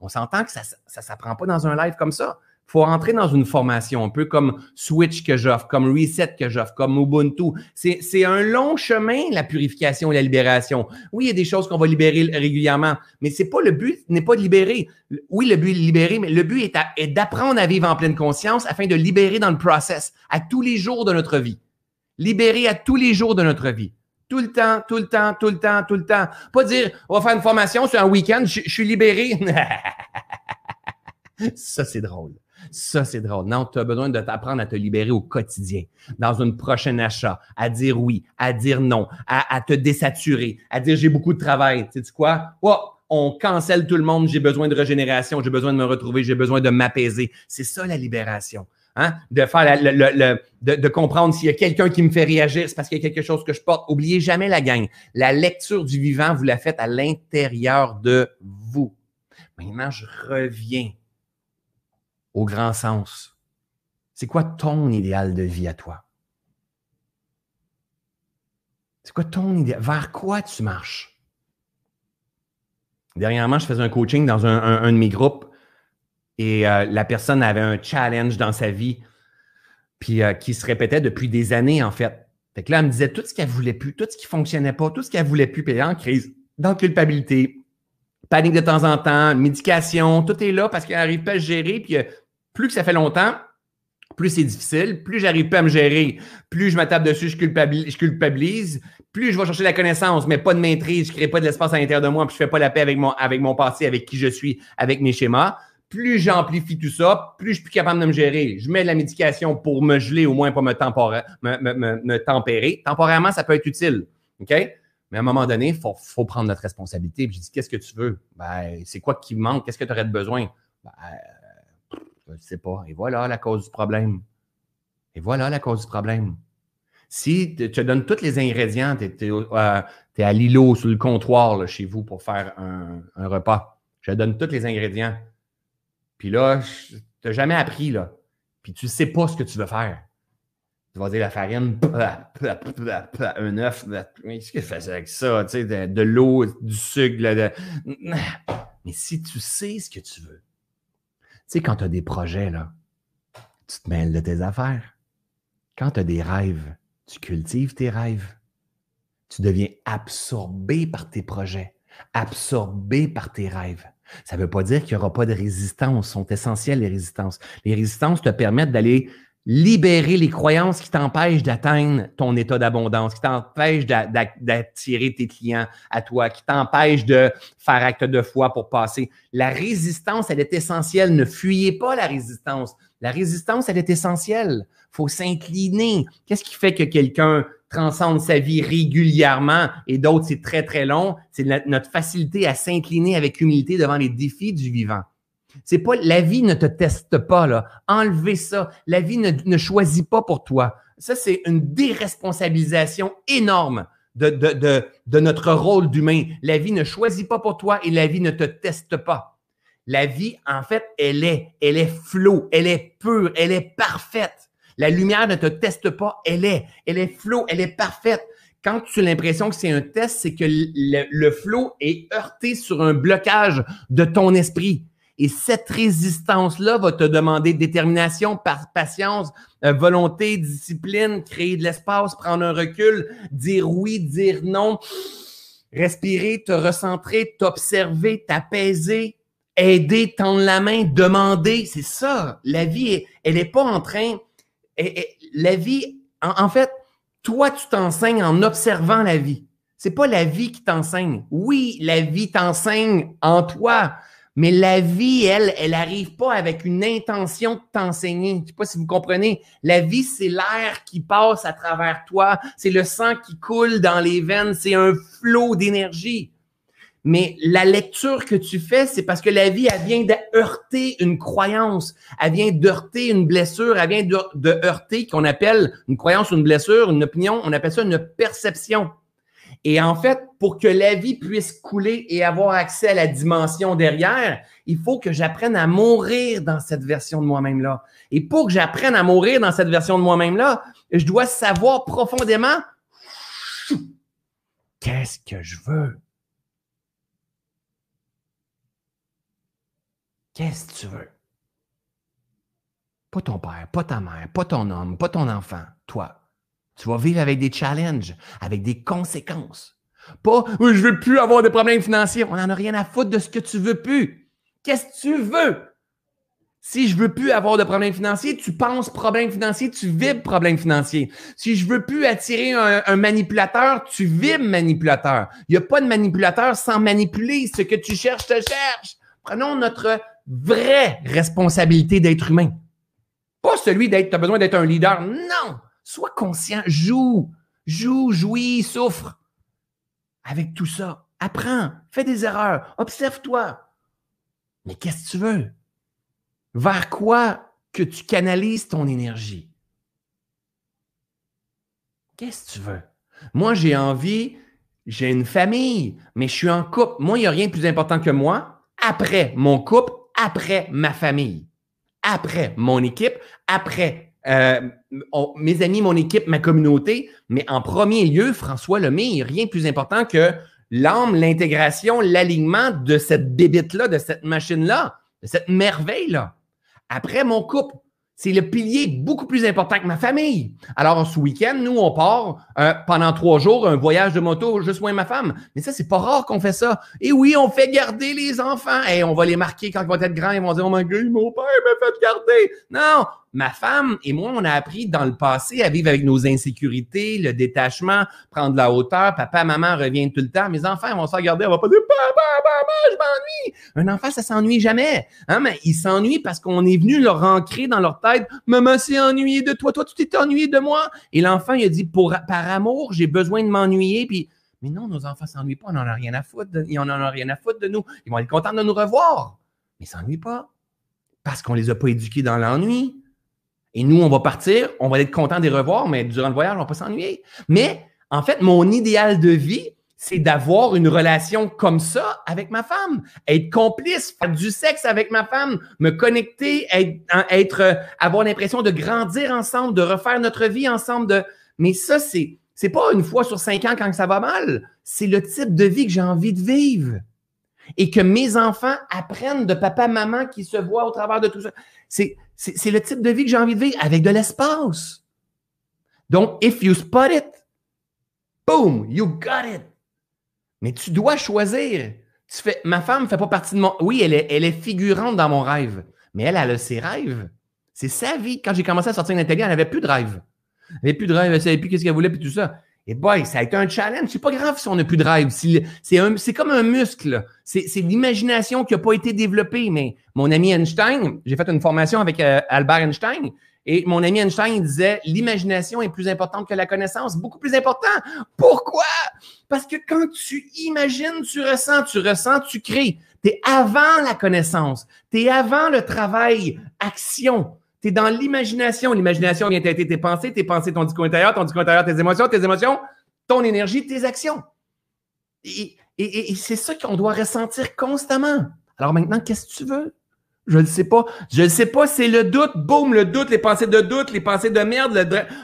On s'entend que ça ne s'apprend pas dans un live comme ça faut rentrer dans une formation, un peu comme Switch que j'offre, comme Reset que j'offre, comme Ubuntu. C'est un long chemin, la purification et la libération. Oui, il y a des choses qu'on va libérer régulièrement, mais c'est pas le but n'est pas de libérer. Oui, le but est de libérer, mais le but est, est d'apprendre à vivre en pleine conscience afin de libérer dans le process à tous les jours de notre vie. Libérer à tous les jours de notre vie. Tout le temps, tout le temps, tout le temps, tout le temps. Pas dire, on va faire une formation sur un week-end, je, suis libéré. [LAUGHS] ça, c'est drôle. Ça, c'est drôle. Non, tu as besoin de t'apprendre à te libérer au quotidien, dans une prochaine achat, à dire oui, à dire non, à, te désaturer, à dire j'ai beaucoup de travail. Tu sais quoi? Oh, on cancelle tout le monde, j'ai besoin de régénération, j'ai besoin de me retrouver, j'ai besoin de m'apaiser. C'est ça la libération. Hein? De faire le, de, comprendre s'il y a quelqu'un qui me fait réagir, c'est parce qu'il y a quelque chose que je porte. Oubliez jamais la gang. La lecture du vivant, vous la faites à l'intérieur de vous. Maintenant, je reviens au grand sens. C'est quoi ton idéal de vie à toi? C'est quoi ton idéal? Vers quoi tu marches? Dernièrement, je faisais un coaching dans un de mes groupes et euh, la personne avait un challenge dans sa vie, puis euh, qui se répétait depuis des années, en fait. Fait que là, elle me disait tout ce qu'elle voulait plus, tout ce qui fonctionnait pas, tout ce qu'elle voulait plus, puis en crise, dans culpabilité, panique de temps en temps, médication, tout est là parce qu'elle n'arrive pas à gérer, puis euh, plus que ça fait longtemps, plus c'est difficile, plus j'arrive pas à me gérer, plus je me tape dessus, je culpabilise, plus je vais chercher la connaissance, mais pas de maîtrise, je crée pas de l'espace à l'intérieur de moi, puis je fais pas la paix avec mon, passé, avec qui je suis, avec mes schémas plus j'amplifie tout ça, plus je suis plus capable de me gérer. Je mets de la médication pour me geler, au moins pour me, tempérer. Temporairement, ça peut être utile. OK? Mais à un moment donné, il faut, prendre notre responsabilité. Puis je dis, qu'est-ce que tu veux? Ben, c'est quoi qui manque? Qu'est-ce que tu aurais besoin? Ben, je ne sais pas. Et voilà la cause du problème. Et voilà la cause du problème. Si tu te donnes tous les ingrédients, tu es, euh, à l'îlot sur le comptoir chez vous pour faire un, repas. Je te donne tous les ingrédients. Puis là, tu n'as jamais appris, là. Puis tu ne sais pas ce que tu veux faire. Tu vas dire la farine, [LAUGHS] un œuf, qu'est-ce que faisait avec ça? Tu sais, de, l'eau, du sucre. Mais si tu sais ce que tu veux, sais, quand tu as des projets, là, tu te mêles de tes affaires. Quand tu as des rêves, tu cultives tes rêves. Tu deviens absorbé par tes projets, absorbé par tes rêves. Ça ne veut pas dire qu'il n'y aura pas de résistance. sont essentielles, les résistances. Les résistances te permettent d'aller libérer les croyances qui t'empêchent d'atteindre ton état d'abondance, qui t'empêchent d'attirer tes clients à toi, qui t'empêchent de faire acte de foi pour passer. La résistance, elle est essentielle. Ne fuyez pas la résistance. La résistance, elle est essentielle. Il faut s'incliner. Qu'est-ce qui fait que quelqu'un transcende sa vie régulièrement et d'autres, c'est très, très long? C'est notre facilité à s'incliner avec humilité devant les défis du vivant. C'est pas, la vie ne te teste pas, là. Enlevez ça. La vie ne, ne choisit pas pour toi. Ça, c'est une déresponsabilisation énorme de, de, de, de notre rôle d'humain. La vie ne choisit pas pour toi et la vie ne te teste pas. La vie, en fait, elle est, elle est flow, elle est pure, elle est parfaite. La lumière ne te teste pas, elle est, elle est flow, elle est parfaite. Quand tu as l'impression que c'est un test, c'est que le, le est heurté sur un blocage de ton esprit. Et cette résistance-là va te demander détermination, patience, euh, volonté, discipline, créer de l'espace, prendre un recul, dire oui, dire non, respirer, te recentrer, t'observer, t'apaiser, aider, tendre la main, demander. C'est ça. La vie, elle n'est pas en train. la vie, en, fait, toi, tu t'enseignes en observant la vie. C'est pas la vie qui t'enseigne. Oui, la vie t'enseigne en toi, mais la vie, elle, elle n'arrive pas avec une intention de t'enseigner. Je ne sais pas si vous comprenez. La vie, c'est l'air qui passe à travers toi. C'est le sang qui coule dans les veines. C'est un flot d'énergie. Mais la lecture que tu fais, c'est parce que la vie, elle vient de heurter une croyance. Elle vient d'heurter une blessure. Elle vient de, de heurter, qu'on appelle une croyance, une blessure, une opinion. On appelle ça une perception. Et en fait, pour que la vie puisse couler et avoir accès à la dimension derrière, il faut que j'apprenne à mourir dans cette version de moi-même-là. Et pour que j'apprenne à mourir dans cette version de moi-même-là, je dois savoir profondément qu'est-ce que je veux. Qu'est-ce que tu veux? Pas ton père, pas ta mère, pas ton homme, pas ton enfant, toi. Tu vas vivre avec des challenges, avec des conséquences. Pas, je veux plus avoir de problèmes financiers. On n'en a rien à foutre de ce que tu veux plus. Qu'est-ce que tu veux? Si je veux plus avoir de problèmes financiers, tu penses problème financier, tu vibres problème financier. Si je veux plus attirer un, manipulateur, tu vibres manipulateur. Il n'y a pas de manipulateur sans manipuler. Ce que tu cherches, te cherche. Prenons notre vraie responsabilité d'être humain. Pas celui d'être, tu as besoin d'être un leader. Non! Sois conscient, joue, joue, jouis, souffre. Avec tout ça, apprends, fais des erreurs, observe-toi. Mais qu'est-ce que tu veux? Vers quoi que tu canalises ton énergie? Qu'est-ce que tu veux? Moi, j'ai envie, j'ai une famille, mais je suis en couple. Moi, il n'y a rien de plus important que moi. Après mon couple, après ma famille, après mon équipe, après euh, mes amis, mon équipe, ma communauté. Mais en premier lieu, François Lemay, rien de plus important que l'âme, l'intégration, l'alignement de cette bébite-là, de cette machine-là, de cette merveille-là. Après mon couple, c'est le pilier beaucoup plus important que ma famille. Alors, ce week-end, nous, on part euh, pendant trois jours, un voyage de moto, juste moi et ma femme. Mais ça, c'est pas rare qu'on fait ça. Et oui, on fait garder les enfants. Et on va les marquer quand ils vont être grands. Ils vont dire, oh my God, mon père m'a fait garder. Non, ma femme et moi, on a appris dans le passé à vivre avec nos insécurités, le détachement, prendre la hauteur. Papa, maman reviennent tout le temps. Mes enfants vont se regarder, on va pas dire papa, maman, je m'ennuie. Un enfant, ça s'ennuie jamais. Hein? Mais il s'ennuie parce qu'on est venu leur ancrer dans leur tête. Maman s'est ennuyée de toi, toi, tu t'es ennuyé de moi. Et l'enfant, il a dit, pour, par amour, j'ai besoin de m'ennuyer. Puis, mais non, nos enfants s'ennuient pas, on n'en a rien à foutre. De, ils en ont rien à foutre de nous. Ils vont être contents de nous revoir. Mais ils s'ennuient pas. Parce qu'on les a pas éduqués dans l'ennui. Et nous, on va partir, on va être content de les revoir, mais durant le voyage, on va pas s'ennuyer. Mais en fait, mon idéal de vie, c'est d'avoir une relation comme ça avec ma femme, être complice, faire du sexe avec ma femme, me connecter, être, être avoir l'impression de grandir ensemble, de refaire notre vie ensemble. De... Mais ça, c'est c'est pas une fois sur cinq ans quand ça va mal. C'est le type de vie que j'ai envie de vivre. Et que mes enfants apprennent de papa, maman qui se voient au travers de tout ça. C'est c'est le type de vie que j'ai envie de vivre avec de l'espace. Donc, if you spot it, boom, you got it. Mais tu dois choisir. Tu fais, ma femme ne fait pas partie de mon. Oui, elle est, figurante dans mon rêve, mais elle, elle a ses rêves. C'est sa vie. Quand j'ai commencé à sortir l'intérieur, elle n'avait plus de rêve. Elle n'avait plus de rêve, elle ne savait plus qu'est-ce qu'elle voulait, puis tout ça. Et boy, ça a été un challenge. C'est pas grave si on n'a plus de rêve. C'est comme un muscle. C'est l'imagination qui n'a pas été développée. Mais mon ami Einstein, j'ai fait une formation avec euh, Albert Einstein. Et mon ami Einstein disait l'imagination est plus importante que la connaissance, beaucoup plus important. Pourquoi? Parce que quand tu imagines, tu ressens, tu ressens, tu crées. Tu es avant la connaissance, tu es avant le travail, action. Tu es dans l'imagination. L'imagination vient t'aider tes pensées, tes pensées, ton discours intérieur, ton discours intérieur, tes émotions, tes émotions, ton énergie, tes actions. Et, c'est ça qu'on doit ressentir constamment. Alors maintenant, qu'est-ce que tu veux? Je ne sais pas. Je ne sais pas, c'est le doute. Boum, le doute, les pensées de doute, les pensées de merde,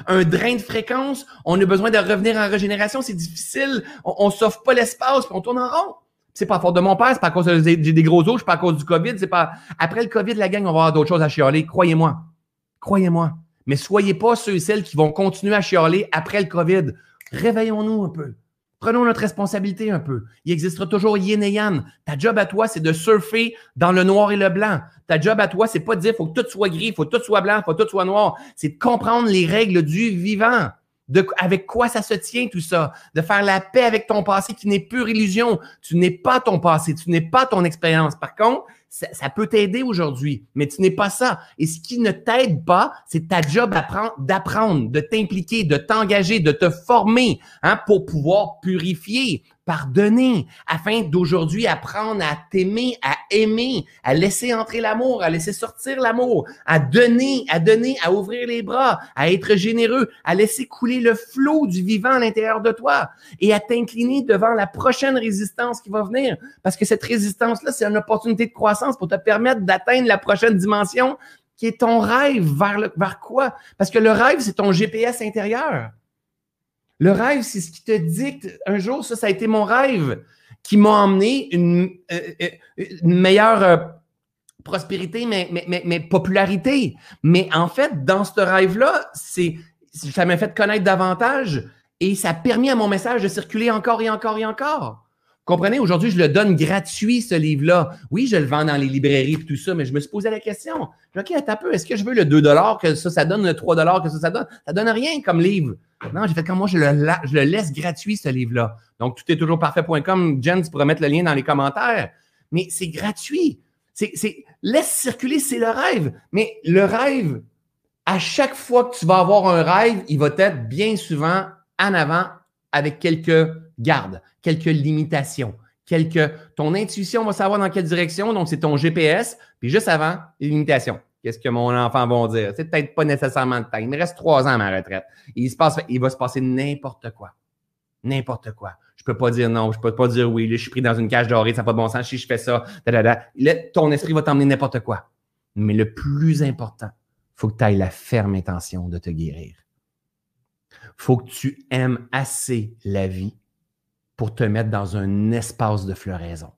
un drain de fréquence. On a besoin de revenir en régénération. C'est difficile. On, ne s'offre pas l'espace, puis on tourne en rond. C'est pas à faute de mon père, c'est pas à cause de, j'ai des gros os, c'est pas à cause du COVID, c'est pas. Après le COVID, la gang, on va avoir d'autres choses à chialer. Croyez-moi. Croyez-moi. Mais soyez pas ceux et celles qui vont continuer à chialer après le COVID. Réveillons-nous un peu. Prenons notre responsabilité un peu. Il existera toujours yin et yang. Ta job à toi, c'est de surfer dans le noir et le blanc. Ta job à toi, c'est pas de dire faut que tout soit gris, faut que tout soit blanc, faut que tout soit noir. C'est de comprendre les règles du vivant. Avec quoi ça se tient tout ça, de faire la paix avec ton passé qui n'est pure illusion. Tu n'es pas ton passé, tu n'es pas ton expérience. Par contre, ça, peut t'aider aujourd'hui, mais tu n'es pas ça. Et ce qui ne t'aide pas, c'est ta job d'apprendre, de t'impliquer, de t'engager, de te former hein, pour pouvoir purifier, pardonner, afin d'aujourd'hui apprendre à t'aimer, à aimer, à laisser entrer l'amour, à laisser sortir l'amour, à donner, à donner, à ouvrir les bras, à être généreux, à laisser couler le flot du vivant à l'intérieur de toi et à t'incliner devant la prochaine résistance qui va venir. Parce que cette résistance-là, c'est une opportunité de croissance pour te permettre d'atteindre la prochaine dimension qui est ton rêve vers, vers quoi? Parce que le rêve, c'est ton GPS intérieur. Le rêve, c'est ce qui te dicte. Un jour, ça, ça a été mon rêve qui m'a emmené une, euh, euh, meilleure euh, prospérité, mais, mais, mais, popularité. Mais en fait, dans ce rêve-là, c'est ça m'a fait connaître davantage et ça a permis à mon message de circuler encore et encore et encore. Comprenez, aujourd'hui, je le donne gratuit, ce livre-là. Oui, je le vends dans les librairies et tout ça, mais je me suis posé la question. OK, attends un peu, est-ce que je veux le 2 que ça, ça donne, le 3 que ça, ça donne? Ça donne rien comme livre. Non, j'ai fait comme moi, je le, laisse gratuit, ce livre-là. Donc, tout est toujours parfait.com. Jen, tu pourrais mettre le lien dans les commentaires. Mais c'est gratuit. C'est, laisse circuler, c'est le rêve. Mais le rêve, à chaque fois que tu vas avoir un rêve, il va être bien souvent en avant avec quelques gardes, quelques limitations, quelques. Ton intuition va savoir dans quelle direction, donc c'est ton GPS. Puis juste avant, les limitations. Qu'est-ce que mon enfant va dire? C'est peut-être pas nécessairement de temps. Il me reste trois ans à ma retraite. Il, se passe, il va se passer n'importe quoi. N'importe quoi. Je peux pas dire non, je peux pas dire oui. je suis pris dans une cage dorée, ça n'a pas de bon sens. Si je fais ça, ton esprit va t'emmener n'importe quoi. Mais le plus important, faut que tu aies la ferme intention de te guérir. Faut que tu aimes assez la vie pour te mettre dans un espace de floraison.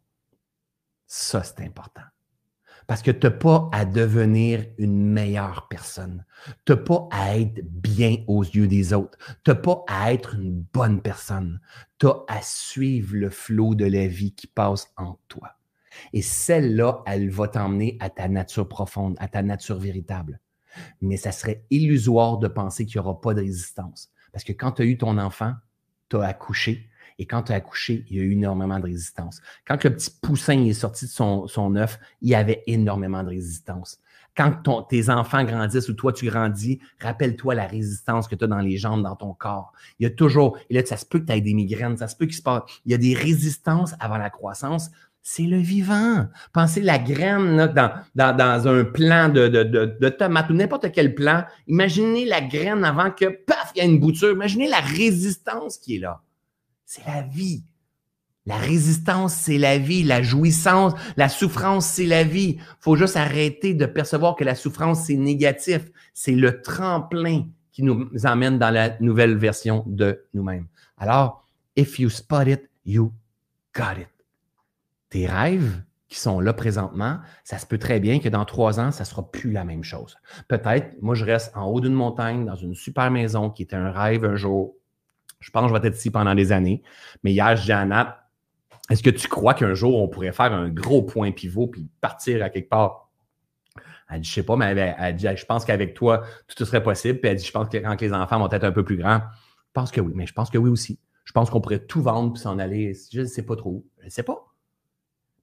Ça, c'est important. Parce que tu n'as pas à devenir une meilleure personne. Tu n'as pas à être bien aux yeux des autres. Tu n'as pas à être une bonne personne. Tu as à suivre le flot de la vie qui passe en toi. Et celle-là, elle va t'emmener à ta nature profonde, à ta nature véritable. Mais ça serait illusoire de penser qu'il n'y aura pas de résistance. Parce que quand tu as eu ton enfant, tu as accouché, et quand tu as accouché, il y a eu énormément de résistance. Quand le petit poussin est sorti de son, son œuf, il y avait énormément de résistance. Quand tes enfants grandissent ou toi tu grandis, rappelle-toi la résistance que tu as dans les jambes, dans ton corps. Il y a toujours, et là, ça se peut que tu aies des migraines, ça se peut qu'il se passe. Il y a des résistances avant la croissance. C'est le vivant. Pensez la graine dans, un plan de, de tomate ou n'importe quel plan. Imaginez la graine avant que, paf, il y a une bouture. Imaginez la résistance qui est là c'est la vie. La résistance, c'est la vie. La jouissance, la souffrance, c'est la vie. faut juste arrêter de percevoir que la souffrance, c'est négatif. C'est le tremplin qui nous emmène dans la nouvelle version de nous-mêmes. Alors, if you spot it, you got it. Tes rêves qui sont là présentement, ça se peut très bien que dans trois ans, ça sera plus la même chose. Peut-être, moi, je reste en haut d'une montagne, dans une super maison qui était un rêve un jour. Je pense que je vais être ici pendant des années. Mais hier, je dis à Nat, est-ce que tu crois qu'un jour, on pourrait faire un gros point pivot puis partir à quelque part? Elle dit, je sais pas, mais elle, dit, je pense qu'avec toi, tout serait possible. Puis elle dit, je pense que quand les enfants vont être un peu plus grands, je pense que oui, mais je pense que oui aussi. Je pense qu'on pourrait tout vendre puis s'en aller. Je ne sais pas trop. Je ne sais pas.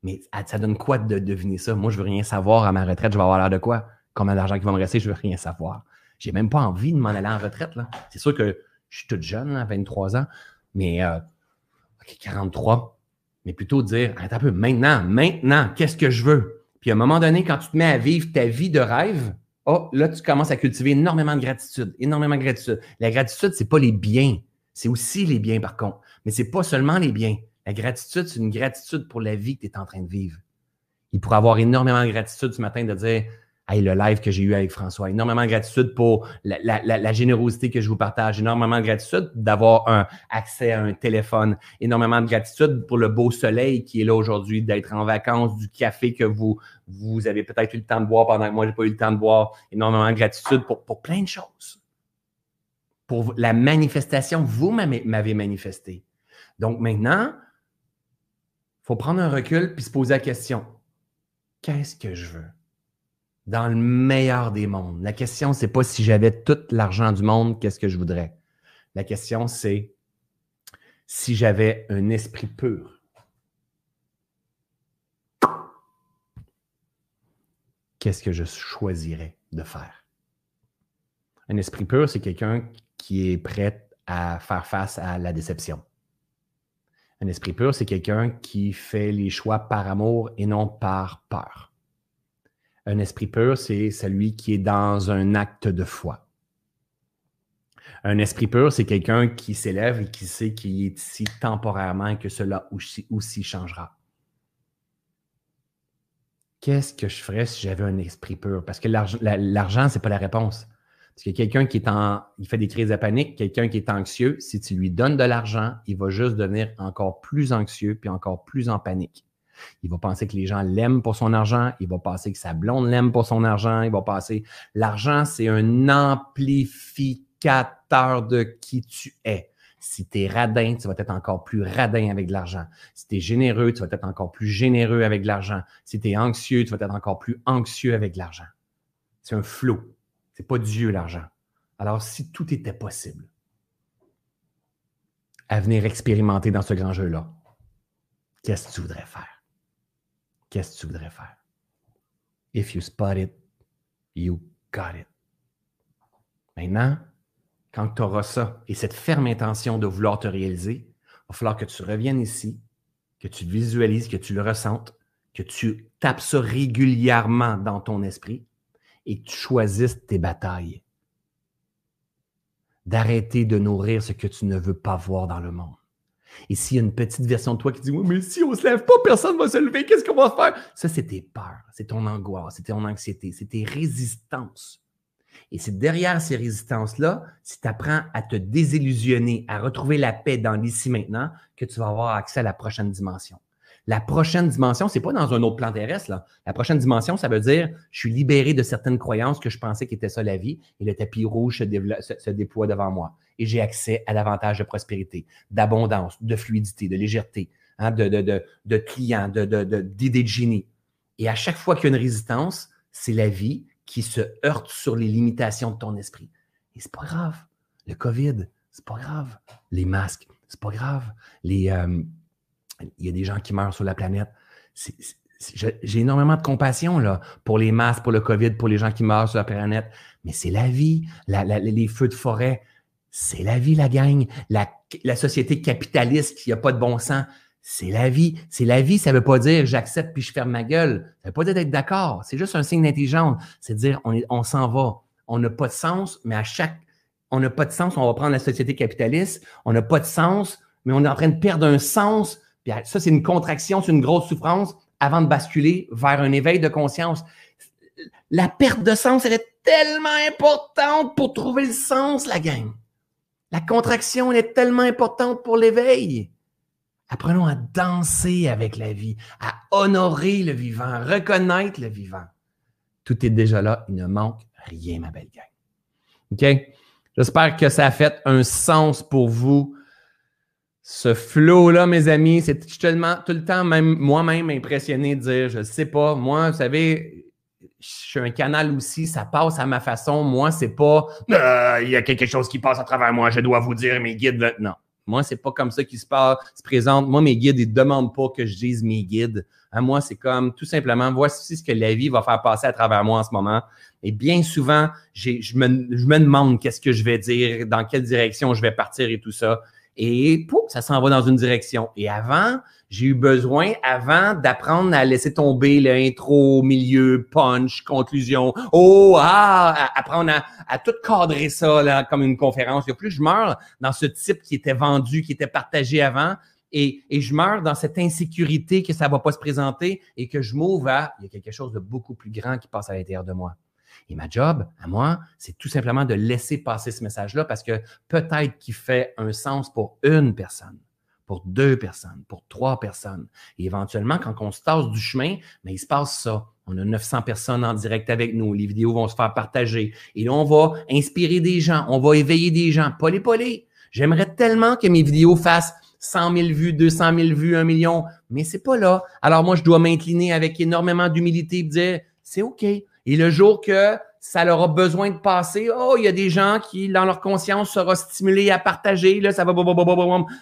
Mais ça donne quoi de deviner ça? Moi, je veux rien savoir à ma retraite. Je vais avoir l'air de quoi? Combien d'argent qui va me rester? Je veux rien savoir. J'ai même pas envie de m'en aller en retraite. C'est sûr que je suis toute jeune, à 23 ans, mais euh, OK, 43. Mais plutôt dire, attends un peu, maintenant, maintenant, qu'est-ce que je veux? Puis à un moment donné, quand tu te mets à vivre ta vie de rêve, oh, là, tu commences à cultiver énormément de gratitude, énormément de gratitude. La gratitude, ce n'est pas les biens, c'est aussi les biens par contre. Mais ce n'est pas seulement les biens. La gratitude, c'est une gratitude pour la vie que tu es en train de vivre. Il pourrait avoir énormément de gratitude ce matin de dire Hey, le live que j'ai eu avec François. Énormément de gratitude pour la, générosité que je vous partage. Énormément de gratitude d'avoir un accès à un téléphone. Énormément de gratitude pour le beau soleil qui est là aujourd'hui, d'être en vacances, du café que vous, vous avez peut-être eu le temps de boire pendant que moi, je n'ai pas eu le temps de boire. Énormément de gratitude pour, pour plein de choses. Pour la manifestation, vous m'avez manifesté. Donc maintenant, il faut prendre un recul puis se poser la question. Qu'est-ce que je veux? Dans le meilleur des mondes. La question, c'est pas si j'avais tout l'argent du monde, qu'est-ce que je voudrais? La question, c'est si j'avais un esprit pur. Qu'est-ce que je choisirais de faire? Un esprit pur, c'est quelqu'un qui est prêt à faire face à la déception. Un esprit pur, c'est quelqu'un qui fait les choix par amour et non par peur. Un esprit pur, c'est celui qui est dans un acte de foi. Un esprit pur, c'est quelqu'un qui s'élève et qui sait qu'il est ici temporairement et que cela aussi, changera. Qu'est-ce que je ferais si j'avais un esprit pur? Parce que l'argent, ce n'est pas la réponse. Parce que quelqu'un qui est en, il fait des crises de panique, quelqu'un qui est anxieux, si tu lui donnes de l'argent, il va juste devenir encore plus anxieux puis encore plus en panique. Il va penser que les gens l'aiment pour son argent. Il va penser que sa blonde l'aime pour son argent. Il va penser. L'argent, c'est un amplificateur de qui tu es. Si tu es radin, tu vas être encore plus radin avec l'argent. Si tu es généreux, tu vas être encore plus généreux avec l'argent. Si tu es anxieux, tu vas être encore plus anxieux avec l'argent. C'est un flot. C'est pas Dieu l'argent. Alors, si tout était possible à venir expérimenter dans ce grand jeu-là, qu'est-ce que tu voudrais faire? Qu'est-ce que tu voudrais faire? If you spot it, you got it. Maintenant, quand tu auras ça et cette ferme intention de vouloir te réaliser, il va falloir que tu reviennes ici, que tu visualises, que tu le ressentes, que tu tapes ça régulièrement dans ton esprit et que tu choisisses tes batailles. D'arrêter de nourrir ce que tu ne veux pas voir dans le monde. Et s'il y a une petite version de toi qui dit Oui, mais si on ne se lève pas, personne ne va se lever, qu'est-ce qu'on va faire? Ça, c'est tes peurs, c'est ton angoisse, c'est ton anxiété, c'est tes résistances. Et c'est derrière ces résistances-là, si tu apprends à te désillusionner, à retrouver la paix dans l'ici maintenant, que tu vas avoir accès à la prochaine dimension. La prochaine dimension, c'est pas dans un autre plan terrestre. La prochaine dimension, ça veut dire je suis libéré de certaines croyances que je pensais qu'était ça la vie et le tapis rouge se, déploie devant moi. Et j'ai accès à davantage de prospérité, d'abondance, de fluidité, de légèreté, hein, de, de, de, de clients, d'idées de génie. Et à chaque fois qu'il y a une résistance, c'est la vie qui se heurte sur les limitations de ton esprit. Et c'est pas grave. Le COVID, c'est pas grave. Les masques, c'est pas grave. Les, euh, il y a des gens qui meurent sur la planète. J'ai énormément de compassion là, pour les masques, pour le COVID, pour les gens qui meurent sur la planète. Mais c'est la vie. les feux de forêt, c'est la vie, la gang. La, société capitaliste qui n'a pas de bon sens, c'est la vie. C'est la vie, ça ne veut pas dire j'accepte puis je ferme ma gueule. Ça ne veut pas dire d'être d'accord. C'est juste un signe d'intelligence. C'est dire on, s'en va. On n'a pas de sens, mais à chaque. On n'a pas de sens, on va prendre la société capitaliste. On n'a pas de sens, mais on est en train de perdre un sens. Puis ça, c'est une contraction, c'est une grosse souffrance avant de basculer vers un éveil de conscience. La perte de sens, elle est tellement importante pour trouver le sens, la gang. La contraction, est tellement importante pour l'éveil. Apprenons à danser avec la vie, à honorer le vivant, à reconnaître le vivant. Tout est déjà là, il ne manque rien, ma belle gang. OK? J'espère que ça a fait un sens pour vous. Ce flow-là, mes amis, c'est tellement tout le temps, même moi-même impressionné de dire, je ne sais pas, moi, vous savez, suis un canal aussi, ça passe à ma façon. Moi, c'est pas, euh, il y a quelque chose qui passe à travers moi, je dois vous dire mes guides. Non, moi, c'est pas comme ça qu'ils se, passe, se présente. Moi, mes guides, ils demandent pas que je dise mes guides. À moi, c'est comme tout simplement, voici ce que la vie va faire passer à travers moi en ce moment. Et bien souvent, je me, je me demande qu'est-ce que je vais dire, dans quelle direction je vais partir et tout ça. Et pouf, ça s'en va dans une direction. Et avant, j'ai eu besoin, avant d'apprendre à laisser tomber l'intro, milieu, punch, conclusion. Oh, ah, apprendre à, à, tout cadrer ça comme une conférence. Et plus je meurs dans ce type qui était vendu, qui était partagé avant, et, et, je meurs dans cette insécurité que ça ne va pas se présenter et que je m'ouvre à, il y a quelque chose de beaucoup plus grand qui passe à l'intérieur de moi. Et ma job, à moi, c'est tout simplement de laisser passer ce message-là parce que peut-être qu'il fait un sens pour une personne, pour deux personnes, pour trois personnes. Et éventuellement, quand on se tasse du chemin, mais il se passe ça. On a 900 personnes en direct avec nous. Les vidéos vont se faire partager. Et là, on va inspirer des gens. On va éveiller des gens. Pas les polés. J'aimerais tellement que mes vidéos fassent 100 000 vues, 200 000 vues, 1 million. Mais c'est pas là. Alors moi, je dois m'incliner avec énormément d'humilité et dire, c'est OK. Et le jour que ça leur a besoin de passer, oh, il y a des gens qui, dans leur conscience, seront stimulés à partager, là, ça va,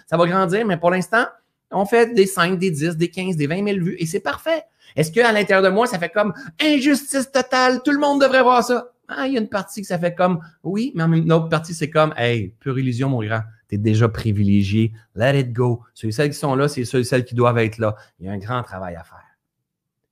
ça va grandir, mais pour l'instant, on fait des 5, des 10, des 15, des 20 000 vues et c'est parfait. Est-ce qu'à l'intérieur de moi, ça fait comme injustice totale, tout le monde devrait voir ça? Ah, il y a une partie que ça fait comme oui, mais une autre partie, c'est comme Hey, pure illusion, mon grand. Tu es déjà privilégié. Let it go. Ceux et celles qui sont là, c'est ceux et celles qui doivent être là. Il y a un grand travail à faire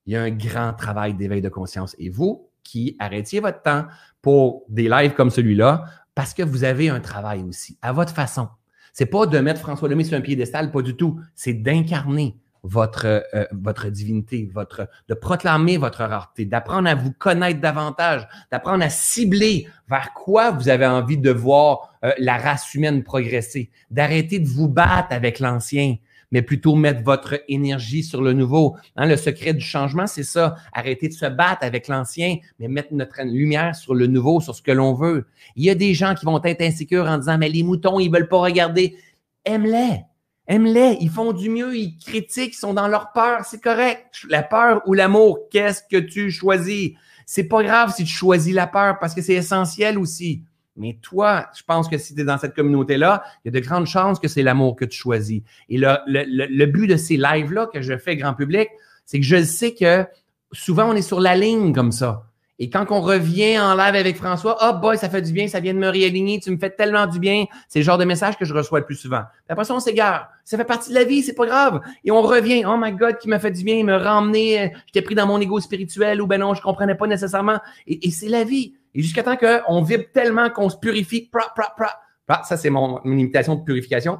il y a un grand travail d'éveil de conscience. Et vous, qui arrêtiez votre temps pour des lives comme celui-là, parce que vous avez un travail aussi, à votre façon. C'est pas de mettre François Lemay sur un piédestal, pas du tout. C'est d'incarner votre, euh, votre divinité, votre, de proclamer votre rareté, d'apprendre à vous connaître davantage, d'apprendre à cibler vers quoi vous avez envie de voir euh, la race humaine progresser, d'arrêter de vous battre avec l'ancien, mais plutôt mettre votre énergie sur le nouveau. Hein, le secret du changement, c'est ça. Arrêter de se battre avec l'ancien, mais mettre notre lumière sur le nouveau, sur ce que l'on veut. Il y a des gens qui vont être insécures en disant, mais les moutons, ils veulent pas regarder. aime-les. Aime-les. Ils font du mieux, ils critiquent, ils sont dans leur peur, c'est correct. La peur ou l'amour, qu'est-ce que tu choisis? C'est pas grave si tu choisis la peur parce que c'est essentiel aussi. Mais toi, je pense que si tu es dans cette communauté-là, il y a de grandes chances que c'est l'amour que tu choisis. Et le, le, le but de ces lives-là que je fais grand public, c'est que je sais que souvent on est sur la ligne comme ça. Et quand on revient en live avec François, oh boy, ça fait du bien, ça vient de me réaligner, tu me fais tellement du bien. C'est le genre de message que je reçois le plus souvent. Puis après ça, on. Ça fait partie de la vie, c'est pas grave. Et on revient, oh my God, qui m'a fait du bien, il me ramené, euh, j'étais pris dans mon ego spirituel ou ben non, je comprenais pas nécessairement. Et, c'est la vie. Et jusqu'à temps qu'on vibre tellement qu'on se purifie, ça c'est mon, mon imitation de purification.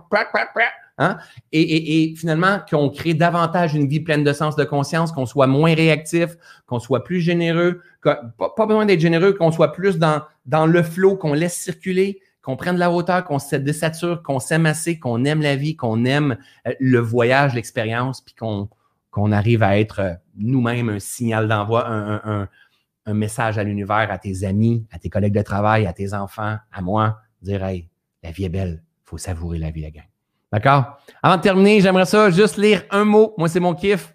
Hein? Et, finalement, qu'on crée davantage une vie pleine de sens de conscience, qu'on soit moins réactif, qu'on soit plus généreux, pas, besoin d'être généreux, qu'on soit plus dans, dans le flot, qu'on laisse circuler, qu'on prenne de la hauteur, qu'on se désature, qu'on s'aime assez, qu'on aime la vie, qu'on aime euh, le voyage, l'expérience, puis qu'on qu'on arrive à être euh, nous-mêmes un signal d'envoi, un, un, message à l'univers, à tes amis, à tes collègues de travail, à tes enfants, à moi, dire Hey, la vie est belle, faut savourer la vie, la gang. D'accord? Avant de terminer, j'aimerais ça juste lire un mot. Moi, c'est mon kiff.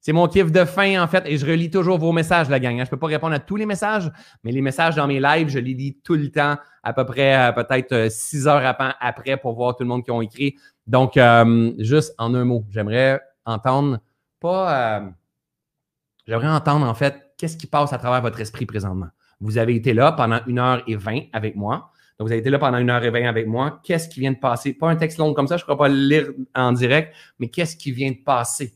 C'est mon kiff de fin, en fait, et je relis toujours vos messages, la gang. Hein. Je ne peux pas répondre à tous les messages, mais les messages dans mes lives, je les lis tout le temps, à peu près euh, peut-être euh, six heures après pour voir tout le monde qui ont écrit. Donc, euh, juste en un mot, j'aimerais entendre, pas. j'aimerais entendre, en fait, qu'est-ce qui passe à travers votre esprit présentement? Vous avez été là pendant une heure et vingt avec moi. Donc, vous avez été là pendant une heure et vingt avec moi. Qu'est-ce qui vient de passer? Pas un texte long comme ça, je ne pourrais pas le lire en direct, mais qu'est-ce qui vient de passer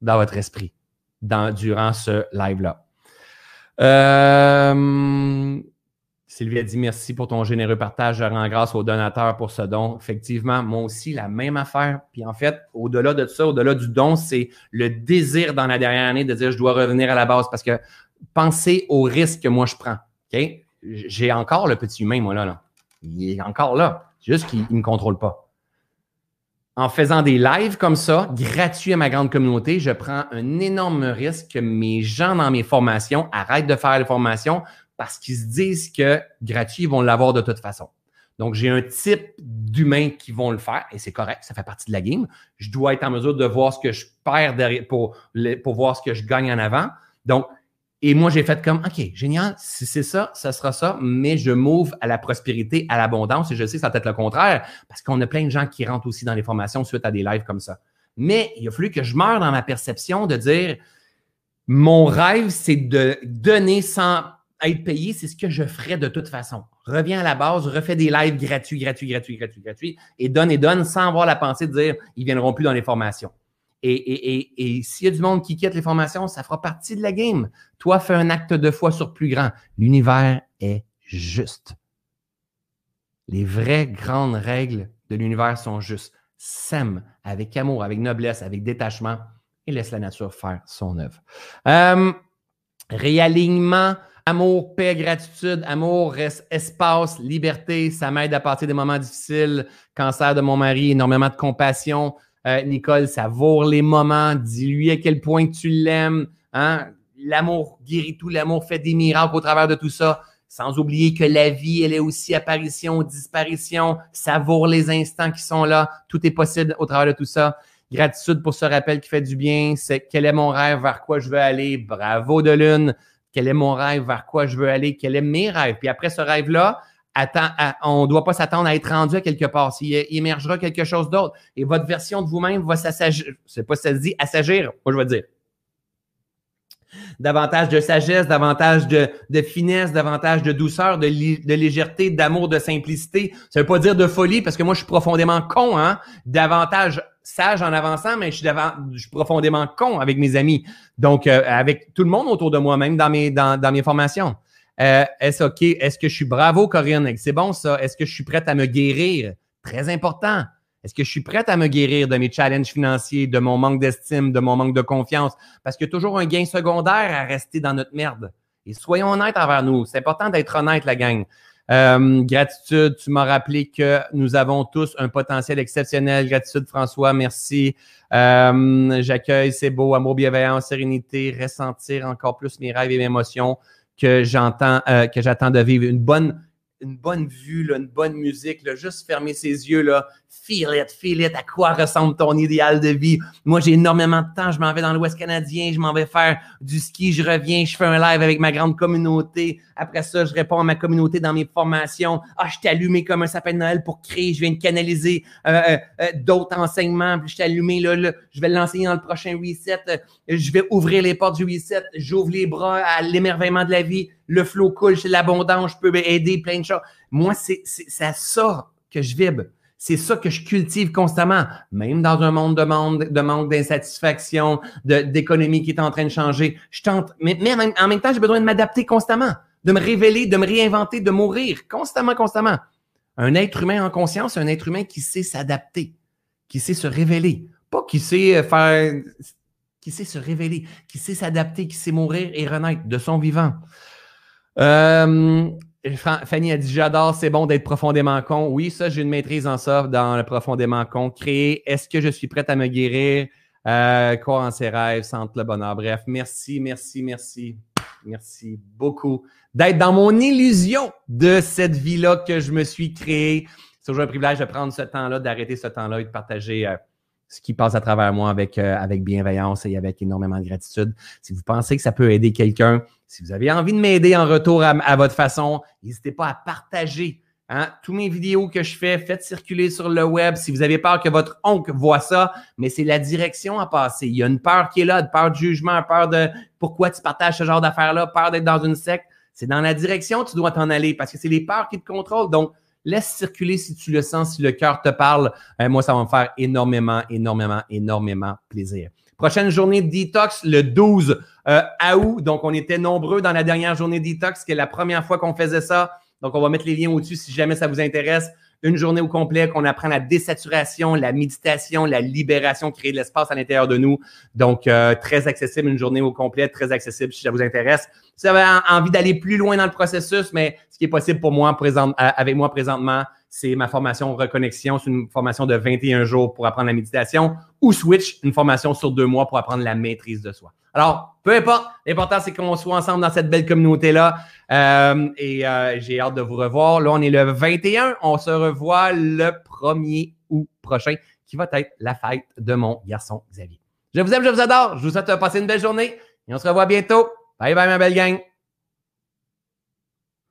dans votre esprit dans, durant ce live-là? Euh, Sylvie a dit merci pour ton généreux partage. Je rends grâce aux donateurs pour ce don. Effectivement, moi aussi, la même affaire. Puis en fait, au-delà de ça, au-delà du don, c'est le désir dans la dernière année de dire je dois revenir à la base parce que pensez au risque que moi je prends. J'ai encore le petit humain, moi, là. là il est encore là. Juste qu'il ne me contrôle pas. En faisant des lives comme ça, gratuits à ma grande communauté, je prends un énorme risque que mes gens dans mes formations arrêtent de faire les formations parce qu'ils se disent que gratuit, ils vont l'avoir de toute façon. Donc, j'ai un type d'humains qui vont le faire et c'est correct, ça fait partie de la game. Je dois être en mesure de voir ce que je perds derrière pour, pour voir ce que je gagne en avant. Donc, et moi, j'ai fait comme, OK, génial, si c'est ça, ça sera ça, mais je m'ouvre à la prospérité, à l'abondance, et je sais que ça va être le contraire, parce qu'on a plein de gens qui rentrent aussi dans les formations suite à des lives comme ça. Mais il a fallu que je meure dans ma perception de dire, mon rêve, c'est de donner sans être payé, c'est ce que je ferais de toute façon. Reviens à la base, refais des lives gratuits, gratuits, gratuits, gratuits, gratuits, et donne et donne sans avoir la pensée de dire, ils viendront plus dans les formations. Et, s'il y a du monde qui quitte les formations, ça fera partie de la game. Toi, fais un acte de foi sur plus grand. L'univers est juste. Les vraies grandes règles de l'univers sont justes. Sème avec amour, avec noblesse, avec détachement et laisse la nature faire son œuvre. Euh, réalignement, amour, paix, gratitude, amour, espace, liberté, ça m'aide à partir des moments difficiles. Cancer de mon mari, énormément de compassion, euh, Nicole, savoure les moments, dis-lui à quel point tu l'aimes. Hein? L'amour guérit tout, l'amour fait des miracles au travers de tout ça. Sans oublier que la vie, elle est aussi apparition, disparition. Savoure les instants qui sont là. Tout est possible au travers de tout ça. Gratitude pour ce rappel qui fait du bien. C'est quel est mon rêve, vers quoi je veux aller? Bravo de lune. Quel est mon rêve, vers quoi je veux aller. Quel est mes rêves. Puis après ce rêve-là, on ne doit pas s'attendre à être rendu à quelque part. S'il émergera quelque chose d'autre et votre version de vous-même va s'assagir, je sais pas si ça se dit, assagir, moi je vais dire. Davantage de sagesse, davantage de, finesse, davantage de douceur, de, légèreté, d'amour, de simplicité. Ça veut pas dire de folie parce que moi je suis profondément con, hein. Davantage sage en avançant, mais je suis, profondément con avec mes amis. Donc, euh, avec tout le monde autour de moi, même dans mes, dans mes formations. Euh, est-ce OK? Est-ce que je suis bravo, Corinne? C'est bon, ça. Est-ce que je suis prête à me guérir? Très important. Est-ce que je suis prête à me guérir de mes challenges financiers, de mon manque d'estime, de mon manque de confiance? Parce qu'il y a toujours un gain secondaire à rester dans notre merde. Et soyons honnêtes envers nous. C'est important d'être honnête, la gang. Euh, gratitude, tu m'as rappelé que nous avons tous un potentiel exceptionnel. Gratitude, François, merci. Euh, j'accueille, c'est beau, amour, bienveillance, sérénité, ressentir encore plus mes rêves et mes émotions que euh, que j'attends de vivre. Une bonne, une bonne vue, une bonne musique, juste fermer ses yeux, là, feel it, feel it, à quoi ressemble ton idéal de vie? Moi, j'ai énormément de temps, je m'en vais dans l'Ouest canadien, je m'en vais faire du ski, je reviens, je fais un live avec ma grande communauté. Après ça, je réponds à ma communauté dans mes formations. Ah, je t'ai allumé comme un sapin de Noël pour créer, je viens de canaliser euh, euh, euh, d'autres enseignements, puis je t'ai allumé, là, là, je vais l'enseigner dans le prochain reset, je vais ouvrir les portes du reset, j'ouvre les bras à l'émerveillement de la vie, le flow cool, c'est l'abondance, je peux aider plein de choses. Moi, c'est à ça que je vibre. C'est ça que je cultive constamment, même dans un monde de, de manque d'insatisfaction, d'économie qui est en train de changer. Je tente, mais, mais en même temps, j'ai besoin de m'adapter constamment, de me révéler, de me réinventer, de mourir constamment, constamment. Un être humain en conscience, un être humain qui sait s'adapter, qui sait se révéler, pas qui sait faire, qui sait se révéler, qui sait s'adapter, qui sait mourir et renaître de son vivant. Euh, Fanny a dit J'adore, c'est bon d'être profondément con. Oui, ça, j'ai une maîtrise en ça dans le profondément con. Créer, est-ce que je suis prête à me guérir? Euh, Quoi en ses rêves, sentir le bonheur. Bref, merci, merci, merci. Merci beaucoup d'être dans mon illusion de cette vie-là que je me suis créée. C'est toujours un privilège de prendre ce temps-là, d'arrêter ce temps-là et de partager. Euh, ce qui passe à travers moi avec bienveillance et avec énormément de gratitude. Si vous pensez que ça peut aider quelqu'un, si vous avez envie de m'aider en retour à, votre façon, n'hésitez pas à partager hein, tous mes vidéos que je fais. Faites circuler sur le web. Si vous avez peur que votre oncle voit ça, mais c'est la direction à passer. Il y a une peur qui est là, une peur de jugement, peur de pourquoi tu partages ce genre d'affaires-là, peur d'être dans une secte. C'est dans la direction que tu dois t'en aller parce que c'est les peurs qui te contrôlent. Donc, Laisse circuler si tu le sens, si le cœur te parle. Euh, moi, ça va me faire énormément, énormément, énormément plaisir. Prochaine journée de detox, le 12 euh, août. Donc, on était nombreux dans la dernière journée de detox, qui est la première fois qu'on faisait ça. Donc, on va mettre les liens au-dessus si jamais ça vous intéresse. Une journée au complet qu'on apprend la désaturation, la méditation, la libération, créer de l'espace à l'intérieur de nous. Donc, euh, très accessible, une journée au complet, très accessible si ça vous intéresse. Si vous avez envie d'aller plus loin dans le processus, mais ce qui est possible pour moi présent, avec moi présentement, c'est ma formation Reconnexion. C'est une formation de 21 jours pour apprendre la méditation ou Switch, une formation sur deux mois pour apprendre la maîtrise de soi. Alors, peu importe, l'important, c'est qu'on soit ensemble dans cette belle communauté-là. Euh, et euh, j'ai hâte de vous revoir. Là, on est le 21. On se revoit le 1er août prochain, qui va être la fête de mon garçon Xavier. Je vous aime, je vous adore. Je vous souhaite de passer une belle journée et on se revoit bientôt. Bye bye, ma belle gang.